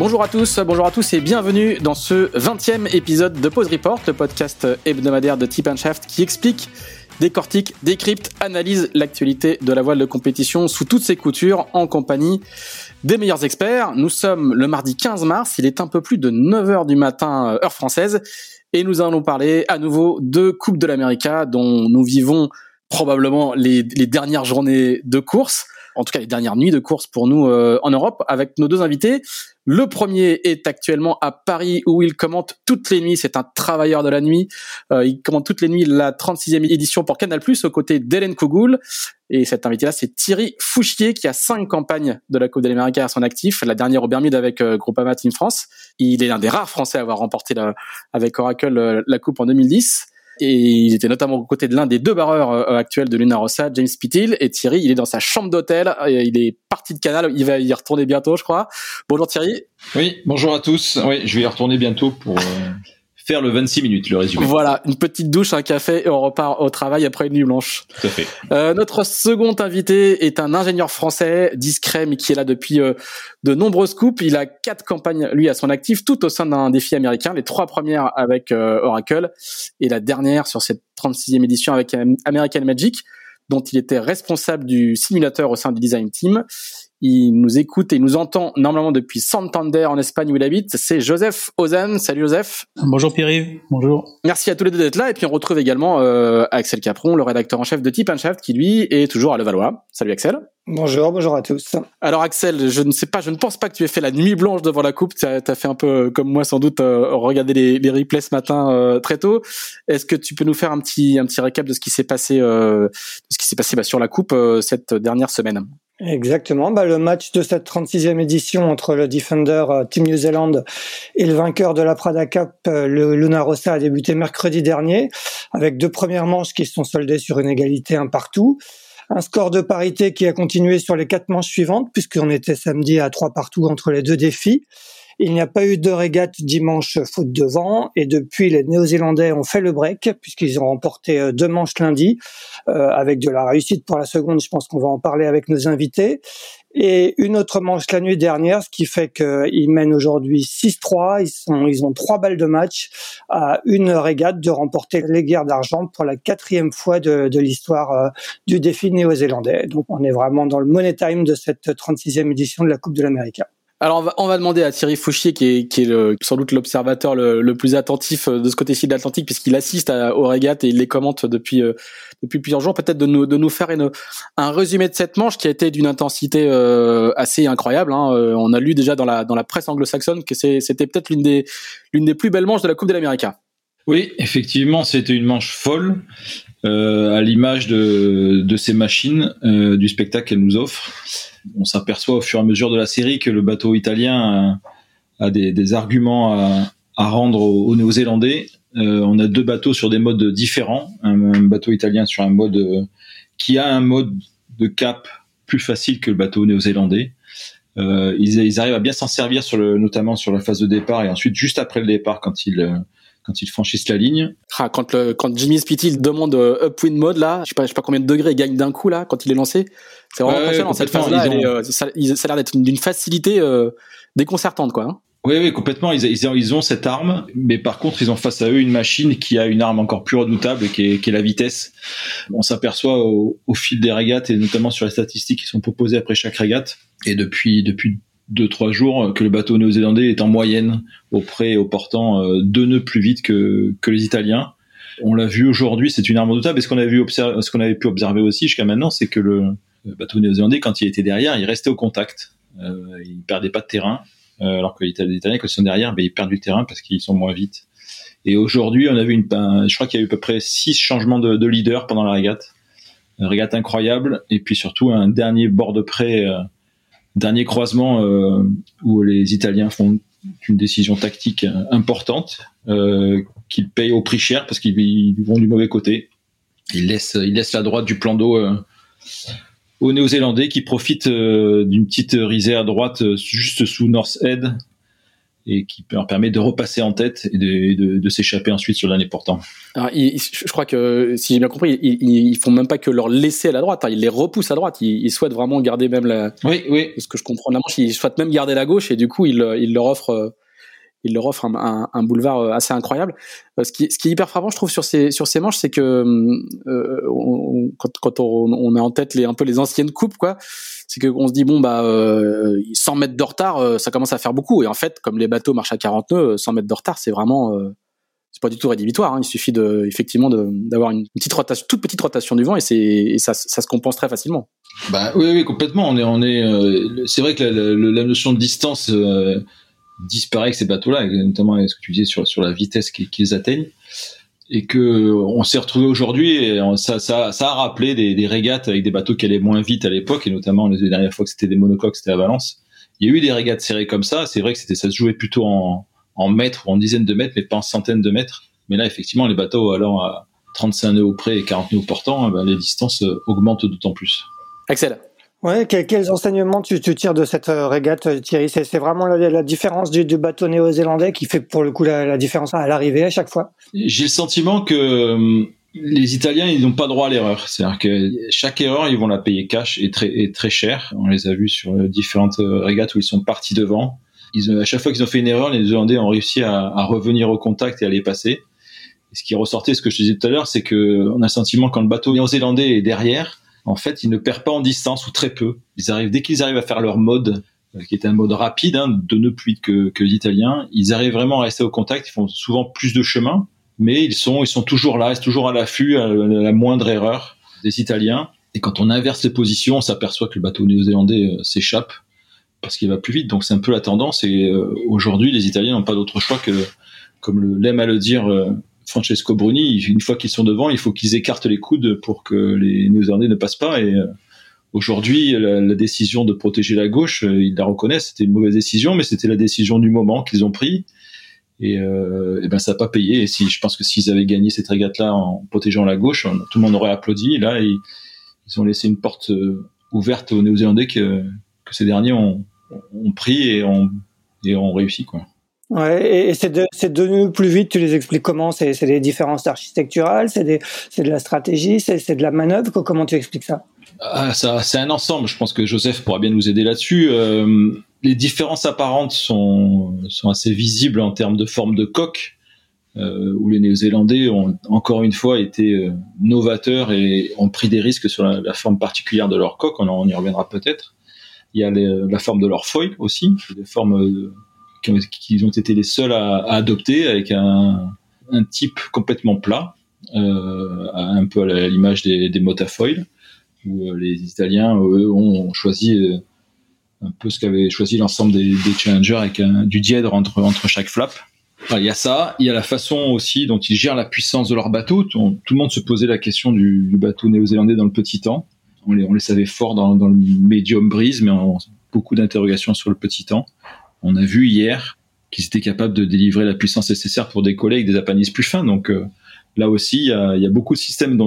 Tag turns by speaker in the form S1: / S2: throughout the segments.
S1: Bonjour à tous, bonjour à tous et bienvenue dans ce 20e épisode de Pause Report, le podcast hebdomadaire de Tip Shaft qui explique, décortique, décrypte, analyse l'actualité de la voile de compétition sous toutes ses coutures en compagnie des meilleurs experts. Nous sommes le mardi 15 mars, il est un peu plus de 9h du matin heure française et nous allons parler à nouveau de Coupe de l'América dont nous vivons probablement les dernières journées de course en tout cas les dernières nuits de course pour nous euh, en Europe, avec nos deux invités. Le premier est actuellement à Paris où il commente toutes les nuits. C'est un travailleur de la nuit. Euh, il commente toutes les nuits la 36e édition pour Canal+, aux côtés d'Hélène Kougoul. Et cet invité-là, c'est Thierry Fouchier, qui a cinq campagnes de la Coupe de l'Amérique à son actif. La dernière au Bermude avec euh, Groupama Team France. Il est l'un des rares Français à avoir remporté la, avec Oracle euh, la Coupe en 2010 et il était notamment aux côtés de l'un des deux barreurs euh, actuels de Luna Rossa, James Pittil. Et Thierry, il est dans sa chambre d'hôtel. Il est parti de Canal. Il va y retourner bientôt, je crois. Bonjour Thierry.
S2: Oui, bonjour à tous. Oui, je vais y retourner bientôt pour euh, faire le 26 minutes, le résumé.
S1: Voilà, une petite douche, un café et on repart au travail après une nuit blanche.
S2: Tout à fait.
S1: Euh, notre second invité est un ingénieur français, discret, mais qui est là depuis euh, de nombreuses coupes. Il a quatre campagnes, lui, à son actif, tout au sein d'un défi américain. Les trois premières avec euh, Oracle et la dernière sur cette 36e édition avec American Magic dont il était responsable du simulateur au sein du design team. Il nous écoute et nous entend normalement depuis Santander en Espagne où il habite. C'est Joseph Ozan. Salut Joseph.
S3: Bonjour Pierre-Yves. Bonjour.
S1: Merci à tous les deux d'être là. Et puis on retrouve également euh, Axel Capron, le rédacteur en chef de Tip Shaft, qui lui est toujours à Levallois. Salut Axel.
S4: Bonjour, bonjour à tous.
S1: Alors Axel, je ne sais pas, je ne pense pas que tu aies fait la nuit blanche devant la coupe. Tu as, fait un peu comme moi sans doute euh, regarder les, les, replays ce matin euh, très tôt. Est-ce que tu peux nous faire un petit un petit récap de ce qui s'est passé euh, de ce qui s'est passé bah, sur la coupe euh, cette dernière semaine?
S4: Exactement. Bah, le match de cette 36e édition entre le Defender euh, Team New Zealand et le vainqueur de la Prada Cup, euh, le Luna Rossa, a débuté mercredi dernier avec deux premières manches qui se sont soldées sur une égalité un partout. Un score de parité qui a continué sur les quatre manches suivantes puisqu'on était samedi à trois partout entre les deux défis. Il n'y a pas eu de régate dimanche faute de vent et depuis les Néo-Zélandais ont fait le break puisqu'ils ont remporté euh, deux manches lundi euh, avec de la réussite pour la seconde. Je pense qu'on va en parler avec nos invités. Et une autre manche la nuit dernière, ce qui fait qu'ils mènent aujourd'hui 6-3. Ils, ont trois balles de match à une régate de remporter les guerres d'argent pour la quatrième fois de, de l'histoire euh, du défi néo-zélandais. Donc on est vraiment dans le money time de cette 36e édition de la Coupe de l'Amérique.
S1: Alors on va, on va, demander à Thierry Fouchier, qui est, qui est sans doute l'observateur le, le, plus attentif euh, de ce côté-ci de l'Atlantique, puisqu'il assiste à, aux régates et il les commente depuis euh, depuis plusieurs jours, peut-être de nous, de nous faire une, un résumé de cette manche qui a été d'une intensité euh, assez incroyable. Hein. on a lu déjà dans la dans la presse anglo-saxonne que c'était peut-être l'une des l'une des plus belles manches de la Coupe de l'Amérique.
S2: Oui, effectivement, c'était une manche folle, euh, à l'image de, ces machines, euh, du spectacle qu'elle nous offre on s'aperçoit au fur et à mesure de la série que le bateau italien a, des, arguments à, rendre aux, Néo-Zélandais. Euh, on a deux bateaux sur des modes différents. Un, bateau italien sur un mode qui a un mode de cap plus facile que le bateau néo-zélandais. Ils, arrivent à bien s'en servir notamment sur la phase de départ et ensuite juste après le départ quand ils quand ils franchissent la ligne.
S1: Ah, quand le, quand Jimmy Spitty demande euh, upwind mode là, je sais pas, je sais pas combien de degrés il gagne d'un coup là quand il est lancé. C'est vraiment impressionnant cette phase-là. Euh, ça, a l'air d'être d'une facilité euh, déconcertante quoi. Hein.
S2: Oui, oui, complètement. Ils, ils, ils, ont cette arme, mais par contre, ils ont face à eux une machine qui a une arme encore plus redoutable, qui est, qui est la vitesse. On s'aperçoit au, au, fil des régates et notamment sur les statistiques qui sont proposées après chaque régate. Et depuis depuis deux trois jours euh, que le bateau néo-zélandais est en moyenne au près au portant euh, deux nœuds plus vite que, que les Italiens. On l'a vu aujourd'hui, c'est une arme redoutable. Et ce qu'on avait vu ce qu'on avait pu observer aussi jusqu'à maintenant, c'est que le, bateau néo-zélandais, quand il était derrière, il restait au contact. Euh, il perdait pas de terrain, euh, alors que les Italiens, quand ils sont derrière, ben, ils perdent du terrain parce qu'ils sont moins vite. Et aujourd'hui, on a vu une, je crois qu'il y a eu à peu près six changements de, de leader pendant la régate. Une régate incroyable. Et puis surtout un dernier bord de près Dernier croisement où les Italiens font une décision tactique importante qu'ils payent au prix cher parce qu'ils vont du mauvais côté. Ils laissent, la droite du plan d'eau aux Néo-Zélandais qui profitent d'une petite risée à droite juste sous North Head et qui leur permet de repasser en tête et de, de, s'échapper ensuite sur l'année portant.
S1: Alors, je crois que, si j'ai bien compris, ils, ils, font même pas que leur laisser à la droite, hein, ils les repoussent à droite. Ils, souhaitent vraiment garder même la.
S2: Oui, oui.
S1: Ce que je comprends de la manche, ils souhaitent même garder la gauche et du coup, ils, ils leur offrent. Ils leur offrent un, boulevard euh, assez incroyable. Euh, ce qui, est hyper frappant, je trouve, sur ces, sur ces manches, c'est que euh, quand, quand on, on, a en tête les, un peu les anciennes coupes, quoi, c'est qu'on se dit bon bah euh, 100 mètres de retard, ça commence à faire beaucoup. Et en fait, comme les bateaux marchent à 40 nœuds, 100 mètres de retard, c'est vraiment c'est pas du tout rédhibitoire. Hein. Il suffit de effectivement d'avoir une petite rotation, toute petite rotation du vent et c'est ça, ça se compense très facilement.
S2: Bah oui, oui, complètement. On est, on est. C'est vrai que la, notion de distance disparaît avec ces bateaux-là, notamment ce que tu disais sur sur la vitesse qu'ils atteignent. Et que on s'est retrouvé aujourd'hui ça, ça, a rappelé des, régates avec des bateaux qui allaient moins vite à l'époque et notamment les dernières fois que c'était des monocoques c'était à Valence. Il y a eu des régates serrées comme ça. C'est vrai que c'était ça se jouait plutôt en, en mètres ou en dizaines de mètres mais pas en centaines de mètres. Mais là effectivement les bateaux allant à 35 nœuds au près et 40 nœuds portant eh ben, les distances augmentent d'autant plus.
S1: Axel
S4: Ouais, quels enseignements tu, tires de cette euh, régate, Thierry? C'est vraiment la, différence du, bateau néo-zélandais qui fait pour le coup la, différence à l'arrivée à chaque fois?
S2: J'ai le sentiment que euh, les Italiens, ils n'ont pas droit à l'erreur. C'est-à-dire que chaque erreur, ils vont la payer cash et très, très cher. On les a vus sur différentes euh, régates où ils sont partis devant. À chaque fois qu'ils ont fait une erreur, les Néo-Zélandais ont réussi à, revenir au contact et à les passer. Et ce qui ressortait, ce que je disais tout à l'heure, c'est que on a le sentiment quand le bateau néo-zélandais est derrière, en fait, ils ne perdent pas en distance ou très peu. Ils arrivent dès qu'ils arrivent à faire leur mode, euh, qui est un mode rapide, hein, de nœuds plus que, que l'italien, ils arrivent vraiment à rester au contact. Ils font souvent plus de chemin, mais ils sont ils sont toujours là, ils sont toujours à l'affût à la moindre erreur des Italiens. Et quand on inverse les positions, on s'aperçoit que le bateau néo-zélandais euh, s'échappe parce qu'il va plus vite. Donc c'est un peu la tendance. Et euh, aujourd'hui, les Italiens n'ont pas d'autre choix que, comme l'aime à le dire Francesco Bruni, une fois qu'ils sont devant, il faut qu'ils écartent les coudes pour que les Néo-Zélandais ne passent pas. Et euh, aujourd'hui, la, décision de protéger la gauche, euh, ils la reconnaissent, c'était une mauvaise décision, mais c'était la décision du moment qu'ils ont pris. Et, euh, ben ça n'a pas payé. Et si je pense que s'ils avaient gagné cette régate-là en protégeant la gauche, tout le monde aurait applaudi. Là, ils, ont laissé une porte ouverte aux Néo-Zélandais que, ces derniers ont, ont pris et ont, et ont réussi quoi.
S4: Ouais, et c'est de, devenu plus vite, tu les expliques comment? C'est, des différences architecturales, c'est, de la stratégie, c'est, de la manœuvre, comment tu expliques ça?
S2: Ah, ça, c'est un ensemble, je pense que Joseph pourra bien nous aider là-dessus. Euh, les différences apparentes sont, sont assez visibles en termes de forme de coque, euh, où les Néo-Zélandais ont encore une fois été euh, novateurs et ont pris des risques sur la, forme particulière de leur coque, on, y reviendra peut-être. Il y a la forme de leur foil aussi, des formes qui, ont été les seuls à, adopter avec un, type complètement plat, euh, un peu à l'image des, des motafoil, où euh, les Italiens, eux, ont choisi euh, un peu ce qu'avait choisi l'ensemble des, des, challengers avec un, du dièdre entre, entre chaque flap. il y a ça, il y a la façon aussi dont ils gèrent la puissance de leur bateau. Tout, le monde se posait la question du, bateau néo-zélandais dans le petit temps. On les, on les savait fort dans, le medium brise, mais on, beaucoup d'interrogations sur le petit temps. On a vu hier qu'ils étaient capables de délivrer la puissance nécessaire pour décoller avec des appendices plus fins. Donc euh, là aussi, il y a, beaucoup de systèmes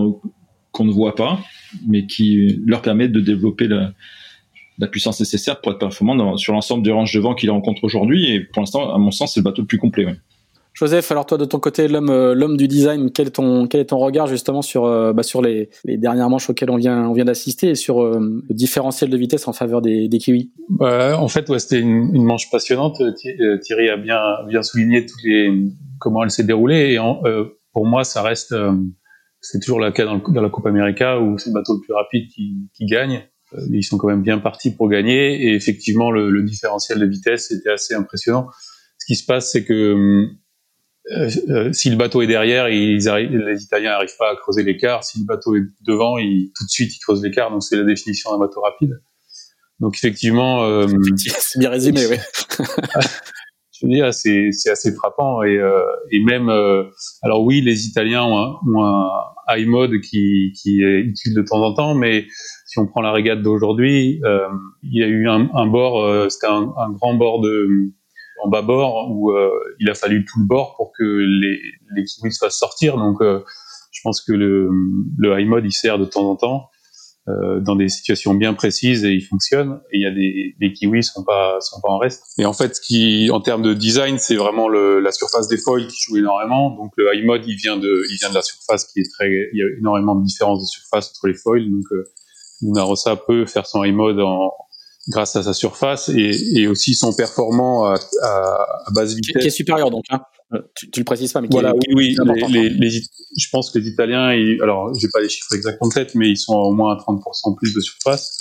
S2: qu'on ne voit pas, mais qui leur permettent de développer la, puissance nécessaire pour être performant sur l'ensemble du range de vent qu'ils rencontrent aujourd'hui. Et pour l'instant, à mon sens, c'est le bateau le plus complet.
S1: Joseph, alors toi de ton côté, l'homme euh, l'homme du design, quel est ton quel est ton regard justement sur euh, bah, sur les, dernières manches auxquelles on vient on vient d'assister et sur euh, le différentiel de vitesse en faveur des, kiwis?
S3: Bah, En fait, ouais, c'était une, manche passionnante. Thierry a bien bien souligné comment elle s'est déroulée et pour moi, ça reste c'est toujours le cas dans, la Coupe América où c'est le bateau le plus rapide qui, gagne. Ils sont quand même bien partis pour gagner et effectivement le, différentiel de vitesse était assez impressionnant. Ce qui se passe, c'est que euh, si le bateau est derrière, ils arrivent, les Italiens n'arrivent pas à creuser l'écart. Si le bateau est devant, ils, tout de suite ils creusent l'écart. Donc c'est la définition d'un bateau rapide. Donc effectivement, euh,
S1: c'est bien résumé, oui.
S3: je veux dire, c'est c'est assez frappant et euh, et même alors oui, les Italiens ont un, ont un, high mode qui, qui est utile de temps en temps, mais si on prend la régate d'aujourd'hui, euh, il y a eu un, un bord, euh, c'était un, un, grand bord de en bas bord où euh, il a fallu tout le bord pour que les, kiwis se fassent sortir. Donc, je pense que le, le high mode il sert de temps en temps. Euh, dans des situations bien précises et il fonctionne. Et il y a des, kiwis sont pas sont pas en reste. Et en fait, ce qui en termes de design, c'est vraiment la surface des foils qui joue énormément. Donc le high mode, il vient de il vient de la surface qui est très il y a énormément de différences de surface entre les foils. Donc euh, Luna Rossa peut faire son high mode en, grâce à sa surface et, et aussi son performant à, à, à basse vitesse.
S1: Qui est supérieur donc. Hein. Euh, tu, tu, le précises pas, mais
S3: voilà, oui, oui. Les, les, les, je pense que les Italiens, ils, alors j'ai pas les chiffres exacts en tête, mais ils sont au moins à 30% plus de surface.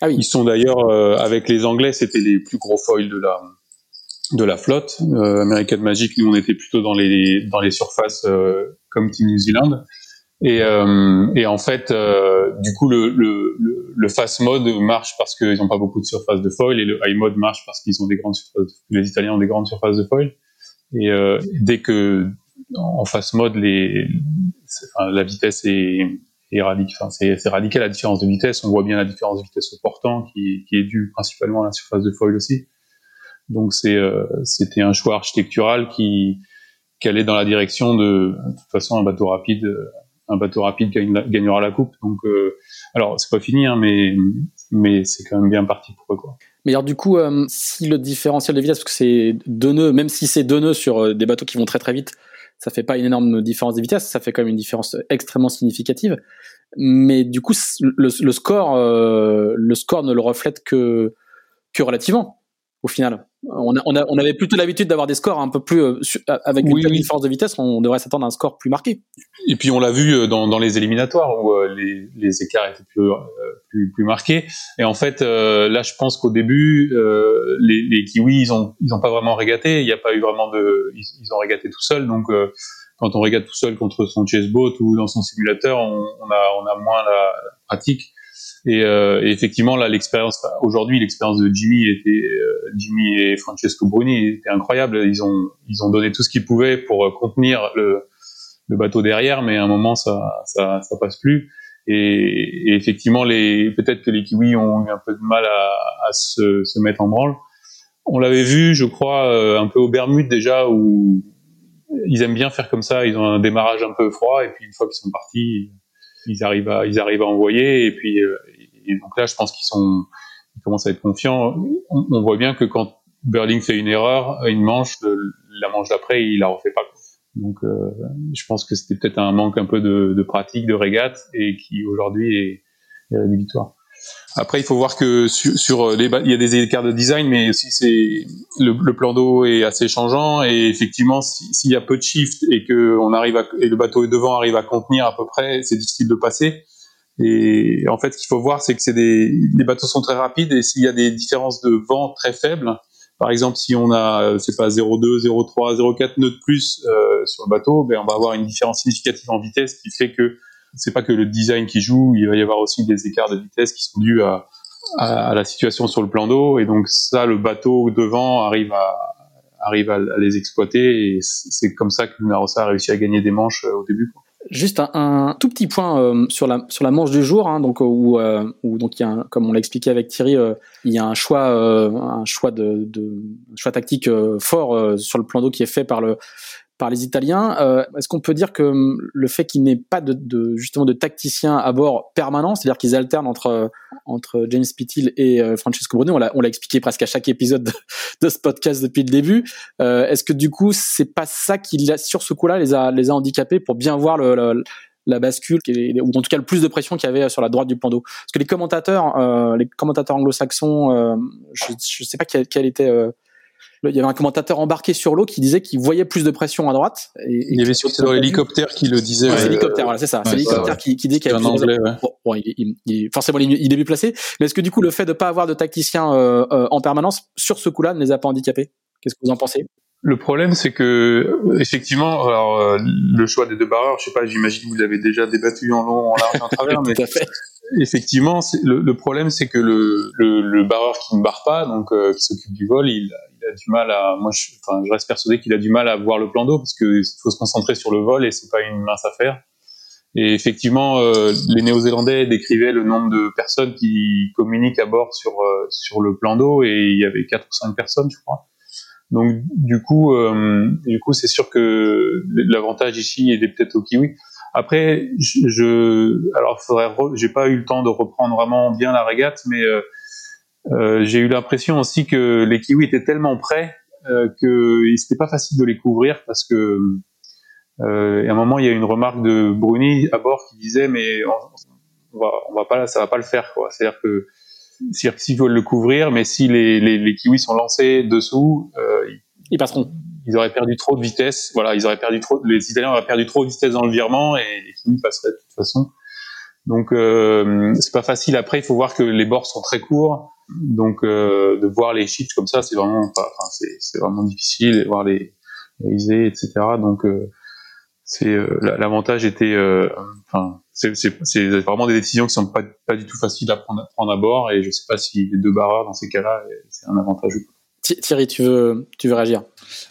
S3: Ah oui. Ils sont d'ailleurs euh, avec les Anglais, c'était les plus gros foils de la de la flotte. Euh, American Magic, nous on était plutôt dans les dans les surfaces euh, comme Team New Zealand. Et, euh, et en fait, du coup, le, le, le, fast mode marche parce qu'ils n'ont pas beaucoup de surface de foil et le high mode marche parce qu'ils ont des grandes surfaces. Les Italiens ont des grandes surfaces de foil. Et euh, dès que en face mode, la vitesse est, est c'est radical la différence de vitesse. On voit bien la différence de vitesse au portant qui, est due principalement à la surface de foil aussi. Donc euh, c'était un choix architectural qui, qui allait dans la direction de, de toute façon un bateau rapide un bateau rapide gagnera la coupe. Donc, euh, alors c'est pas fini, hein, mais mais c'est quand même bien parti pour quoi.
S1: Mais alors du coup, euh, si le différentiel de vitesse, parce que c'est deux nœuds, même si c'est deux nœuds sur euh, des bateaux qui vont très très vite, ça fait pas une énorme différence de vitesse, ça fait quand même une différence extrêmement significative. Mais du coup, le, score, le score ne le reflète que que relativement au final. On, a, on, a, on avait plutôt l'habitude d'avoir des scores un peu plus euh, avec une différence de vitesse, on devrait s'attendre à un score plus marqué.
S3: Et puis on l'a vu euh, dans, dans, les éliminatoires où euh, les, les, écarts étaient plus, plus, plus, marqués. Et en fait, là, je pense qu'au début, les, les, kiwis, ils ont, ils ont pas vraiment régaté. Il n'y a pas eu vraiment de, ils, ils ont régaté tout seuls. Donc quand on régate tout seul contre son chessboat ou dans son simulateur, on, on a, on a moins la pratique. Et, euh, et, effectivement, là, l'expérience aujourd'hui, l'expérience de Jimmy était euh, Jimmy et Francesco Bruni était incroyable. Ils ont ils ont donné tout ce qu'ils pouvaient pour euh, contenir le, le bateau derrière, mais à un moment, ça ça, ça passe plus. Et, et effectivement, les peut-être que les Kiwis ont eu un peu de mal à, à se, se mettre en branle. On l'avait vu, je crois, un peu au Bermudes déjà, où ils aiment bien faire comme ça. Ils ont un démarrage un peu froid, et puis une fois qu'ils sont partis, ils arrivent à ils arrivent à envoyer et puis et donc là je pense qu'ils sont ils commencent à être confiants. On, voit bien que quand Berling fait une erreur une manche la manche d'après il la refait pas. Donc euh, je pense que c'était peut-être un manque un peu de, pratique de régate et qui aujourd'hui est, est rédhibitoire. Après, il faut voir que sur, sur, les il y a des écarts de design, mais aussi c'est le, plan d'eau est assez changeant. Et effectivement, s'il y a peu de shift et que on arrive et le bateau devant arrive à contenir à peu près, c'est difficile de passer. Et en fait, ce qu'il faut voir, c'est que c'est des les bateaux sont très rapides et s'il y a des différences de vent très faibles, par exemple, si on a c'est pas 0,2, 0,3, 0,4 nœuds de plus euh, sur le bateau, ben on va avoir une différence significative en vitesse qui fait que c'est pas que le design qui joue, il va y avoir aussi des écarts de vitesse qui sont dus à, à, à la situation sur le plan d'eau, et donc ça, le bateau devant arrive à arrive à les exploiter, et c'est comme ça que Lunarossa a réussi à gagner des manches euh, au début. Quoi.
S1: Juste un, un, tout petit point euh, sur la sur la manche du jour, hein, donc où, euh, où donc il y a un, comme on l'a expliqué avec Thierry, euh, il y a un choix un choix de, de choix tactique fort sur le plan d'eau qui est fait par le par les Italiens. Euh, Est-ce qu'on peut dire que hum, le fait qu'il n'ait pas de, de, justement de tacticien à bord permanent, c'est-à-dire qu'ils alternent entre entre James Pittil et euh, Francesco l'a on l'a expliqué presque à chaque épisode de, de ce podcast depuis le début. Euh, Est-ce que du coup c'est pas ça qui sur ce coup-là les a les a handicapés pour bien voir le, le la bascule, ou en tout cas le plus de pression qu'il y avait sur la droite du plan d'eau. Parce que les commentateurs, euh, les commentateurs anglo-saxons, euh, je ne sais pas quel, quel était euh, il y avait un commentateur embarqué sur l'eau qui disait qu'il voyait plus de pression à droite.
S3: Et, il y avait surtout dans l'hélicoptère qui le disait.
S1: Ouais, c'est l'hélicoptère, voilà, c'est ça. Ouais, c'est l'hélicoptère qui, qui dit qu'il y avait
S3: un anglais. Ouais.
S1: Bon, bon il, il, il, forcément, il est mieux placé. Mais est-ce que du coup, le fait de pas avoir de tacticien euh, euh, en permanence sur ce coup-là ne les a pas handicapés? Qu'est-ce que vous en pensez?
S3: Le problème, c'est que effectivement, alors euh, le choix des deux barreurs, je sais pas, j'imagine que vous l'avez déjà débattu en long, en large, en travers, mais effectivement, le, le, problème, c'est que le, le, le, barreur qui ne barre pas, donc euh, qui s'occupe du vol, il, il, a du mal à. Moi, je, reste persuadé qu'il a du mal à voir le plan d'eau parce qu'il faut se concentrer sur le vol et c'est pas une mince affaire. Et effectivement, euh, les Néo-Zélandais décrivaient le nombre de personnes qui communiquent à bord sur euh, sur le plan d'eau et il y avait quatre ou cinq personnes, je crois. Donc du coup, euh, c'est sûr que l'avantage ici est peut-être au kiwi. Après, je, je alors faudrait, j'ai pas eu le temps de reprendre vraiment bien la régate, mais j'ai eu l'impression aussi que les kiwis étaient tellement près euh, que c'était pas facile de les couvrir parce que euh, à un moment il y a une remarque de Bruni à bord qui disait mais on, va on va pas ça va pas le faire quoi. C'est-à-dire que s'ils veulent le couvrir mais si les, les, les kiwis sont lancés dessous euh,
S1: ils passeront.
S3: ils auraient perdu trop de vitesse. Voilà ils auraient perdu trop les Italiens auraient perdu trop de vitesse dans le virement et les kiwis passeraient de toute façon. Donc euh, c'est pas facile. Après il faut voir que les bords sont très courts donc euh, de voir les chiffres comme ça, c'est vraiment, enfin, c'est vraiment difficile, de voir les réaliser, etc. Donc euh, c'est euh, l'avantage était, enfin, c'est vraiment des décisions qui sont pas, pas du tout faciles à prendre, à prendre à bord, et je sais pas si les deux barreurs dans ces cas-là, c'est un avantage ou pas.
S1: Thierry, tu veux, tu veux réagir?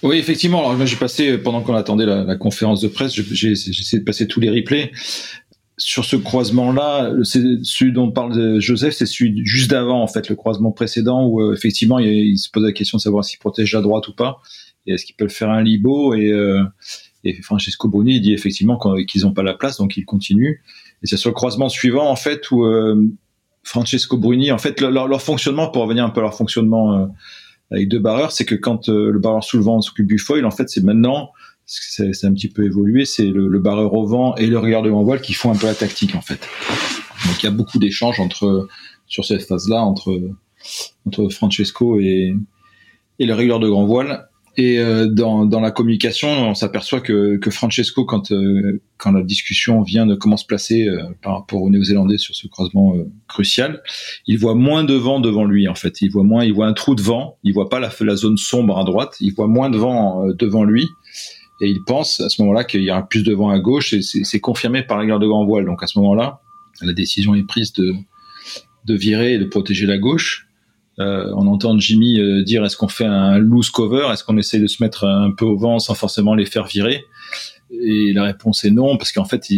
S2: Oui, effectivement. Alors, j'ai passé pendant qu'on attendait la, la, conférence de presse, j'ai essayé de passer tous les replays sur ce croisement-là, celui dont parle Joseph, c'est celui juste d'avant, en fait, le croisement précédent où euh, effectivement il, se pose la question de savoir s'il protège la droite ou pas, et est-ce qu'il peut le faire un libo et, euh, et Francesco Bruni dit effectivement qu'ils n'ont pas la place, donc il continue. Et c'est sur le croisement suivant, en fait, où euh, Francesco Bruni, en fait, leur, leur, fonctionnement, pour revenir un peu à leur fonctionnement avec deux barreurs, c'est que quand le barreur sous le vent s'occupe du foil, en fait, c'est maintenant c'est un petit peu évolué, c'est le, le, barreur au vent et le regardeur en voile qui font un peu la tactique en fait. Donc il y a beaucoup d'échanges entre sur cette phase-là entre entre Francesco et, et le régleur de grand voile. Et euh, dans, dans la communication, on s'aperçoit que, que Francesco, quand euh, quand la discussion vient de comment se placer euh, par rapport aux Néo-Zélandais sur ce croisement crucial, il voit moins de vent devant lui en fait. Il voit moins, il voit un trou de vent. Il voit pas la, la zone sombre à droite. Il voit moins de vent devant lui et il pense à ce moment-là qu'il y aura plus de vent à gauche et c'est confirmé par la guerre de grand voile. Donc à ce moment-là, la décision est prise de, de virer et de protéger la gauche. Euh, on entend Jimmy euh, dire est-ce qu'on fait un loose cover, est-ce qu'on essaie de se mettre un peu au vent sans forcément les faire virer? Et la réponse est non parce qu'en fait,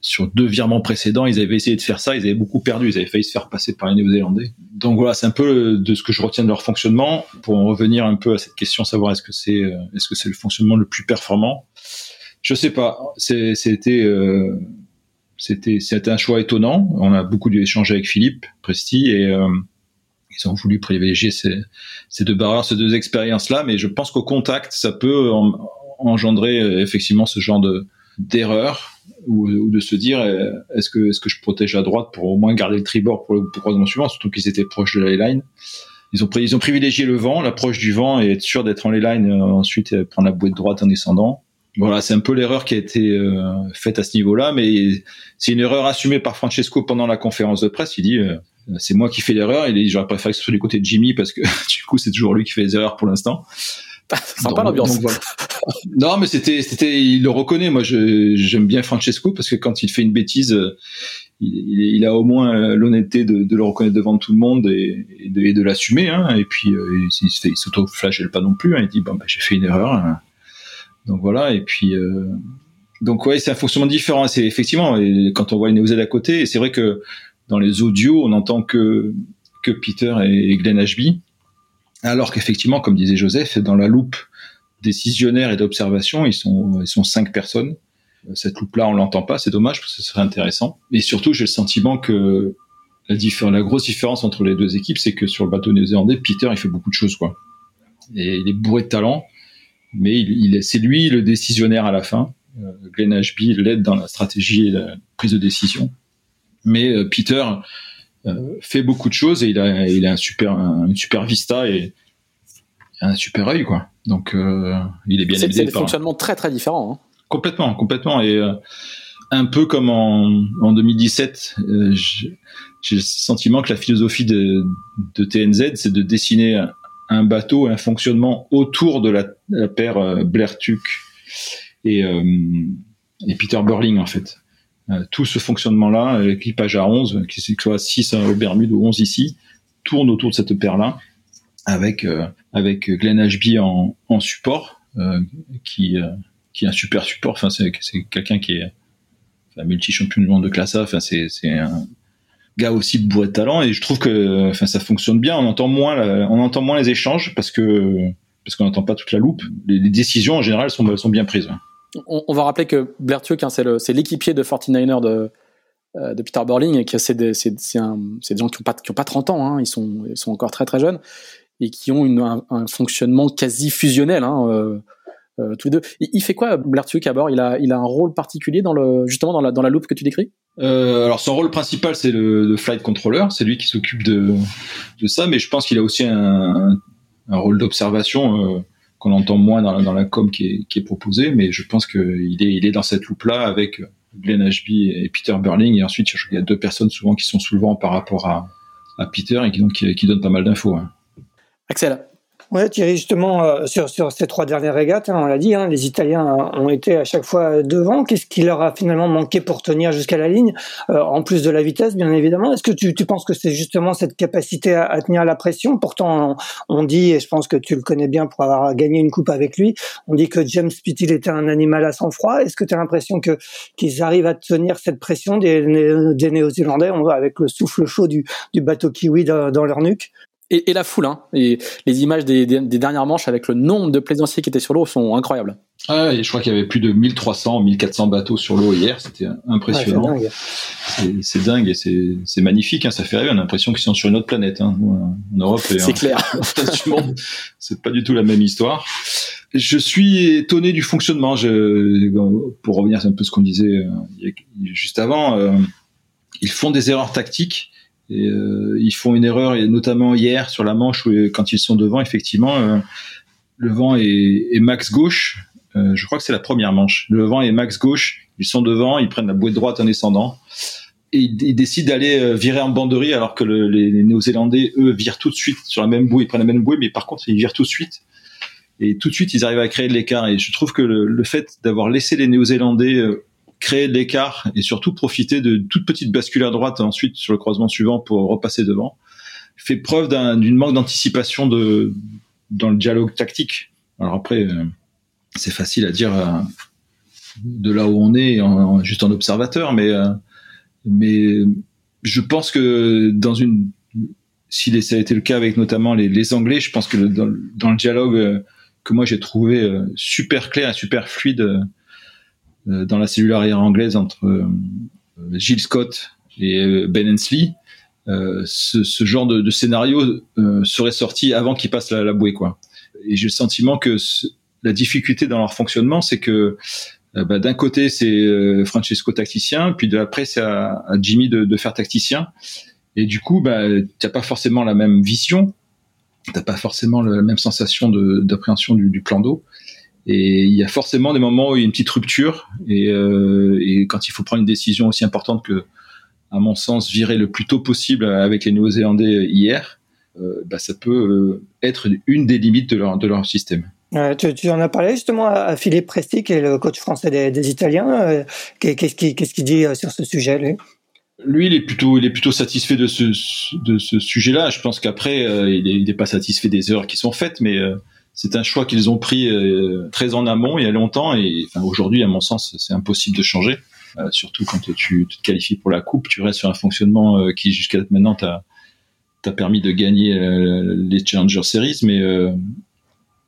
S2: sur deux virements précédents, ils avaient essayé de faire ça, ils avaient beaucoup perdu, ils avaient failli se faire passer par les Néo-Zélandais. Donc voilà, c'est un peu de ce que je retiens de leur fonctionnement. Pour en revenir un peu à cette question, savoir est-ce que c'est euh, est-ce que c'est le fonctionnement le plus performant? Je sais pas. C'était euh, c'était c'était un choix étonnant. On a beaucoup échangé avec Philippe Presti et euh, ils ont voulu privilégier ces, ces deux barreurs, ces deux expériences-là. Mais je pense qu'au contact, ça peut engendrer effectivement ce genre de d'erreur ou, de se dire euh, est-ce que est-ce que je protège à droite pour au moins garder le tribord pour le, croisement suivant surtout qu'ils étaient proches de la line ils ont ils ont privilégié le vent l'approche du vent et être sûr d'être en line euh, ensuite euh, prendre la bouée de droite en descendant. Voilà c'est un peu l'erreur qui a été faite à ce niveau-là mais c'est une erreur assumée par Francesco pendant la conférence de presse. Il dit c'est moi qui fais l'erreur. Il dit j'aurais préféré que ce soit du côté de Jimmy parce que du coup c'est toujours lui qui fait les erreurs pour l'instant
S1: Sympa l'ambiance.
S2: non, mais c'était, c'était, il le reconnaît. Moi, j'aime bien Francesco parce que quand il fait une bêtise, euh, il, il a au moins l'honnêteté de, de, le reconnaître devant tout le monde et, et de, de l'assumer. Hein. Et puis, euh, il, il s'auto-flagelle pas non plus. Hein. Il dit, bon, bah, j'ai fait une erreur. Hein. Donc voilà. Et puis, euh, donc ouais, c'est un fonctionnement différent. C'est effectivement, quand on voit une à côté, c'est vrai que dans les audios, on entend que que Peter et Glenn Ashby alors qu'effectivement, comme disait Joseph, dans la loupe décisionnaire et d'observation, ils sont, ils sont cinq personnes. Cette loupe-là, on l'entend pas, c'est dommage parce que ce serait intéressant. Et surtout, j'ai le sentiment que la, la grosse différence entre les deux équipes, c'est que sur le bateau néo-zélandais, Peter, il fait beaucoup de choses, quoi. Et il est bourré de talent, mais il, il c'est lui le décisionnaire à la fin. Euh, Glenn Ashby l'aide dans la stratégie et la prise de décision. Mais euh, Peter, euh, fait beaucoup de choses et il a, il a un super, une super vista et un super œil, quoi. Donc, euh, il est bien
S1: aidé. C'est des fonctionnements très très différents. Hein.
S2: Complètement, complètement. Et euh, un peu comme en, en 2017, j'ai le sentiment que la philosophie de, de TNZ, c'est de dessiner un bateau, un fonctionnement autour de la, la paire Blair Tuck et, et Peter Burling, en fait. Euh, tout ce fonctionnement-là, l'équipage à 11, qui soit 6 au Bermude ou 11 ici, tourne autour de cette paire-là, avec euh, avec Glenn Ashby en, en support, euh, qui qui est un super support. Enfin, c'est quelqu'un qui est multi-champion du monde de classe A. Enfin, c'est un gars aussi bourré de talent et je trouve que enfin ça fonctionne bien. On entend moins on entend moins les échanges parce que parce qu'on n'entend pas toute la loupe. Les, décisions en général sont sont bien prises.
S1: On, va rappeler que Blair hein, c'est l'équipier de 49er de euh, de Peter Burling et que c'est des, gens qui n'ont pas, qui ont pas 30 ans, hein, ils, sont, encore très très jeunes et qui ont un, fonctionnement quasi fusionnel. Hein, euh, euh, tous les deux. Il, fait quoi, Blertuc à bord? Il a, un rôle particulier dans le, justement dans la, loupe que tu décris?
S2: Alors son rôle principal c'est le, flight controller, c'est lui qui s'occupe de, ça, mais je pense qu'il a aussi un, rôle d'observation qu'on entend moins dans la, com qui est, proposée, mais je pense qu'il est, il est dans cette loupe là avec Glenn Ashby et Peter Burling, et ensuite il y a deux personnes souvent qui sont sous le vent par rapport à, à Peter et qui donc qui, qui donnent pas mal d'infos. Hein.
S1: Axel
S4: Ouais, Thierry, justement, euh, sur, ces trois dernières régates, hein, on l'a dit, hein, les Italiens ont été à chaque fois devant. Qu'est-ce qui leur a finalement manqué pour tenir jusqu'à la ligne, euh, en plus de la vitesse, bien évidemment? Est-ce que tu, penses que c'est justement cette capacité à, tenir la pression? Pourtant, on, dit, et je pense que tu le connais bien pour avoir gagné une coupe avec lui, on dit que James Pittil était un animal à sang-froid. Est-ce que tu as l'impression qu'ils arrivent à tenir cette pression des, Néo-Zélandais avec le souffle chaud du, bateau kiwi dans leur nuque?
S1: Et, et, la foule. Hein. Et les images des, des, dernières manches avec le nombre de plaisanciers qui étaient sur l'eau sont incroyables.
S2: Ah, et je crois qu'il y avait plus de 1300, 1400 bateaux sur l'eau hier. C'était impressionnant. c'est dingue. et c'est magnifique. Hein. Ça fait rêver. On a l'impression qu'ils sont sur une autre planète. Hein. En Europe,
S1: c'est clair.
S2: c'est pas du tout la même histoire. Je suis étonné du fonctionnement. Je, pour revenir un peu à ce qu'on disait euh, juste avant, euh, ils font des erreurs tactiques et, euh, ils font une erreur, et notamment hier sur la manche où quand ils sont devant, effectivement, euh, le vent est, max gauche. Euh, je crois que c'est la première manche. Le vent est max gauche. Ils sont devant, ils prennent la bouée droite en descendant. Et ils, décident d'aller virer en banderie alors que les, les Néo-Zélandais, eux, virent tout de suite sur la même bouée. Ils prennent la même bouée, mais par contre, ils virent tout de suite. Et tout de suite, ils arrivent à créer de l'écart. Et je trouve que le, le fait d'avoir laissé les Néo-Zélandais créer de l'écart et surtout profiter de toute petite bascule à droite ensuite sur le croisement suivant pour repasser devant, fait preuve d'une manque d'anticipation de dans le dialogue tactique. Alors après, euh, c'est facile à dire euh, de là où on est, en, juste en observateur, mais euh, mais je pense que dans une si ça a été le cas avec notamment les, les Anglais, je pense que dans, dans le dialogue que moi j'ai trouvé super clair et super fluide dans la cellule arrière anglaise entre euh, Gilles Scott et euh, Ben Hensley, ce, genre de, scénario serait sorti avant qu'ils passent la, bouée, quoi. Et j'ai le sentiment que la difficulté dans leur fonctionnement, c'est que bah, d'un côté c'est Francesco tacticien, puis de après c'est à, Jimmy de, faire tacticien. Et du coup, bah, t'as pas forcément la même vision, t'as pas forcément la même sensation d'appréhension du, plan d'eau. Et il y a forcément des moments où il y a une petite rupture. Et, euh, et quand il faut prendre une décision aussi importante que, à mon sens, virer le plus tôt possible avec les Néo-Zélandais hier, euh, bah, ça peut euh, être une des limites de leur, de leur système.
S4: tu, tu, en as parlé justement à Philippe Presti, qui est le coach français des, des Italiens. Qu'est-ce qu'il dit sur ce sujet lui?
S2: Lui, il est plutôt, il est plutôt satisfait de ce, de ce sujet-là. Je pense qu'après, il n'est pas satisfait des heures qui sont faites, mais c'est un choix qu'ils ont pris euh, très en amont il y a longtemps et enfin, aujourd'hui à mon sens c'est impossible de changer euh, surtout quand tu te qualifies pour la coupe tu restes sur un fonctionnement euh, qui jusqu'à maintenant t'a permis de gagner les Challenger Series mais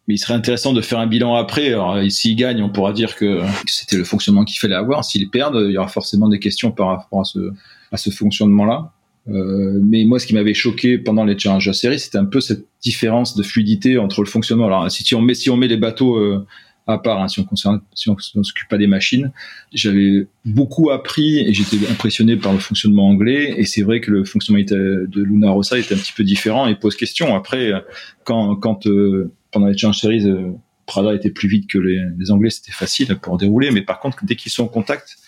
S2: mais il serait intéressant de faire un bilan après. Alors, s'ils gagnent, on pourra dire que c'était le fonctionnement qu'il fallait avoir. S'ils perdent, il y aura forcément des questions par rapport à ce, à ce fonctionnement-là. Euh, mais moi, ce qui m'avait choqué pendant les Challenger Series, c'était un peu cette différence de fluidité entre le fonctionnement. Alors, si on met, si on met les bateaux euh, à part, hein, si on concerne, si s'occupe pas des machines, j'avais beaucoup appris et j'étais impressionné par le fonctionnement anglais. Et c'est vrai que le fonctionnement de Luna Rossa était un petit peu différent et pose question. Après, quand, quand euh, pendant les Challenger Series, Prada était plus vite que les, les Anglais, c'était facile pour dérouler. Mais par contre, dès qu'ils sont en contact,